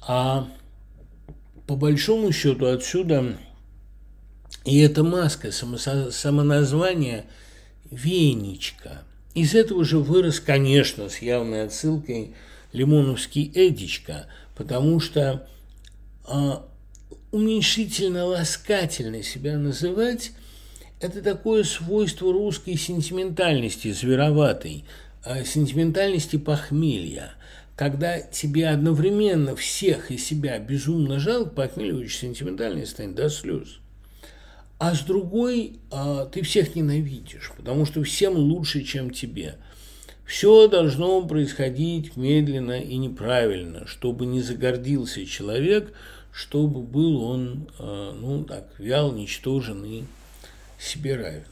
а по большому счету отсюда и эта маска, самоназвание Венечка. Из этого же вырос, конечно, с явной отсылкой Лимоновский Эдичка, потому что а, уменьшительно-ласкательно себя называть – это такое свойство русской сентиментальности, звероватой, а, сентиментальности похмелья – когда тебе одновременно всех и себя безумно жалко, похмелье очень сентиментальный станет до слез. А с другой, а, ты всех ненавидишь, потому что всем лучше, чем тебе. Все должно происходить медленно и неправильно, чтобы не загордился человек, чтобы был он, а, ну так, вял, ничтожен и себе равен.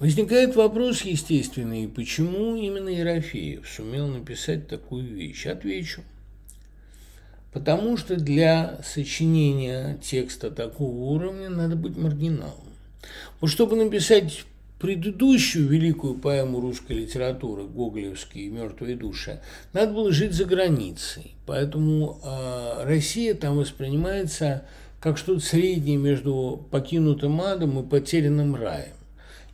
Возникает вопрос естественный, почему именно Ерофеев сумел написать такую вещь? Отвечу. Потому что для сочинения текста такого уровня надо быть маргиналом. Вот чтобы написать предыдущую великую поэму русской литературы Гоголевские «Мертвые души», надо было жить за границей. Поэтому э, Россия там воспринимается как что-то среднее между покинутым адом и потерянным раем.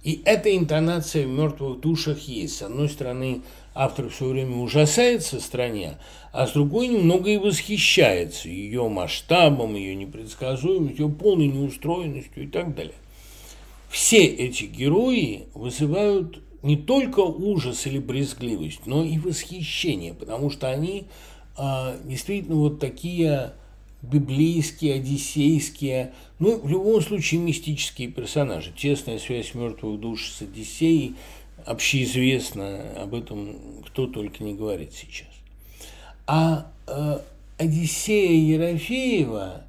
И эта интонация в «Мертвых душах» есть. С одной стороны, автор все время ужасается стране, а с другой немного и восхищается ее масштабом, ее непредсказуемостью, ее полной неустроенностью и так далее. Все эти герои вызывают не только ужас или брезгливость, но и восхищение, потому что они а, действительно вот такие библейские, одиссейские, ну, в любом случае, мистические персонажи. Тесная связь мертвых душ с Одиссеей общеизвестна, об этом кто только не говорит сейчас. А э, Одиссея Ерофеева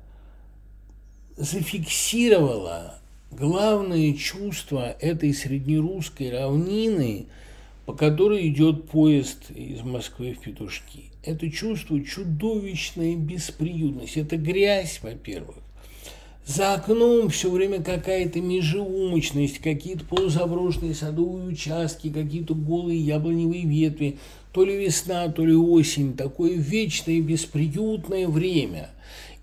зафиксировала главное чувство этой среднерусской равнины, по которой идет поезд из Москвы в Петушки это чувство чудовищной бесприютности. Это грязь, во-первых. За окном все время какая-то межеумочность, какие-то полузаброшенные садовые участки, какие-то голые яблоневые ветви, то ли весна, то ли осень, такое вечное бесприютное время.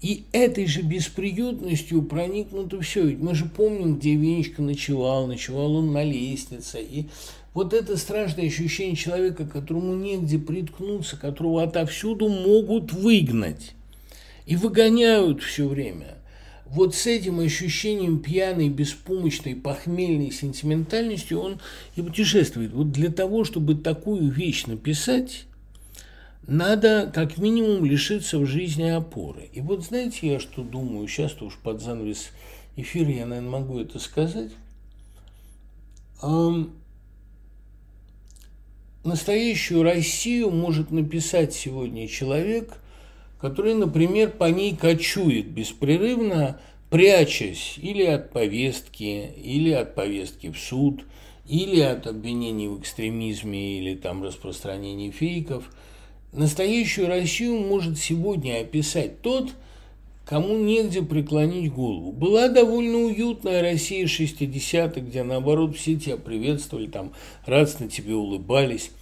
И этой же бесприютностью проникнуто все. Ведь мы же помним, где Венечка ночевал. Ночевал он на лестнице. И вот это страшное ощущение человека, которому негде приткнуться, которого отовсюду могут выгнать. И выгоняют все время. Вот с этим ощущением пьяной, беспомощной, похмельной сентиментальностью он и путешествует. Вот для того, чтобы такую вещь написать, надо как минимум лишиться в жизни опоры. И вот знаете, я что думаю, сейчас-то уж под занавес эфира я, наверное, могу это сказать. Настоящую Россию может написать сегодня человек, который, например, по ней кочует беспрерывно, прячась или от повестки, или от повестки в суд, или от обвинений в экстремизме или там распространении фейков – Настоящую Россию может сегодня описать тот, кому негде преклонить голову. Была довольно уютная Россия 60-х, где, наоборот, все тебя приветствовали, там, радостно тебе улыбались.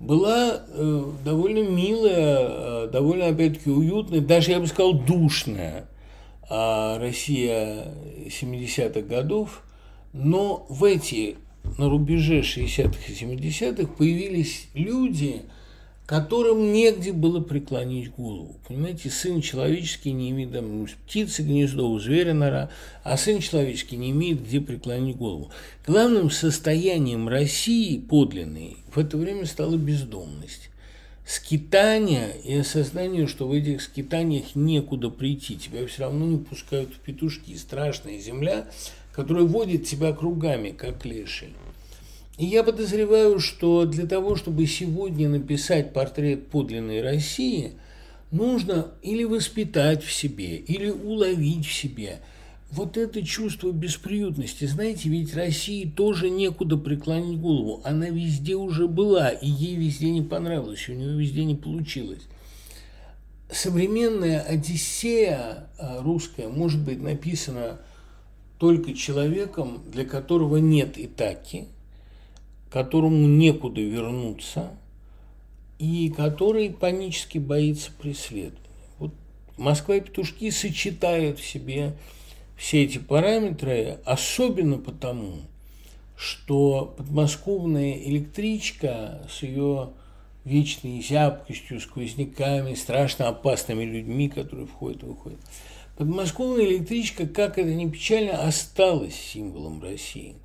Была э, довольно милая, э, довольно, опять-таки, уютная, даже, я бы сказал, душная э, Россия 70-х годов, но в эти, на рубеже 60-х и 70-х появились люди – которым негде было преклонить голову. Понимаете, сын человеческий не имеет, там, птицы гнездо, у зверя нора, а сын человеческий не имеет где преклонить голову. Главным состоянием России подлинной в это время стала бездомность. Скитание и осознание, что в этих скитаниях некуда прийти, тебя все равно не пускают в петушки. Страшная земля, которая водит тебя кругами, как леший. И я подозреваю, что для того, чтобы сегодня написать портрет подлинной России, нужно или воспитать в себе, или уловить в себе вот это чувство бесприютности. Знаете, ведь России тоже некуда преклонить голову. Она везде уже была, и ей везде не понравилось, у нее везде не получилось. Современная Одиссея русская может быть написана только человеком, для которого нет Итаки – которому некуда вернуться и который панически боится преследования. Вот Москва и петушки сочетают в себе все эти параметры, особенно потому, что подмосковная электричка с ее вечной зябкостью, сквозняками, страшно опасными людьми, которые входят и выходят. Подмосковная электричка, как это ни печально, осталась символом России –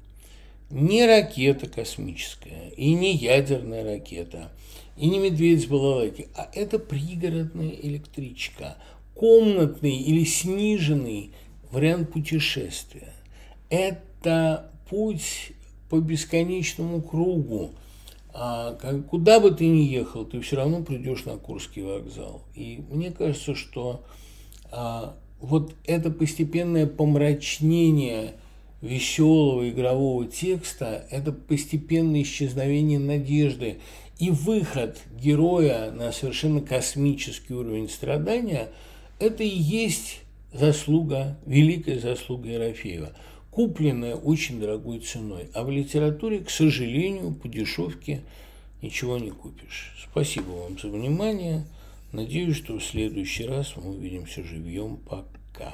не ракета космическая, и не ядерная ракета, и не медведь с балалайки, а это пригородная электричка, комнатный или сниженный вариант путешествия. Это путь по бесконечному кругу. А куда бы ты ни ехал, ты все равно придешь на Курский вокзал. И мне кажется, что а, вот это постепенное помрачнение – веселого игрового текста – это постепенное исчезновение надежды и выход героя на совершенно космический уровень страдания – это и есть заслуга, великая заслуга Ерофеева, купленная очень дорогой ценой. А в литературе, к сожалению, по дешевке ничего не купишь. Спасибо вам за внимание. Надеюсь, что в следующий раз мы увидимся живьем. Пока.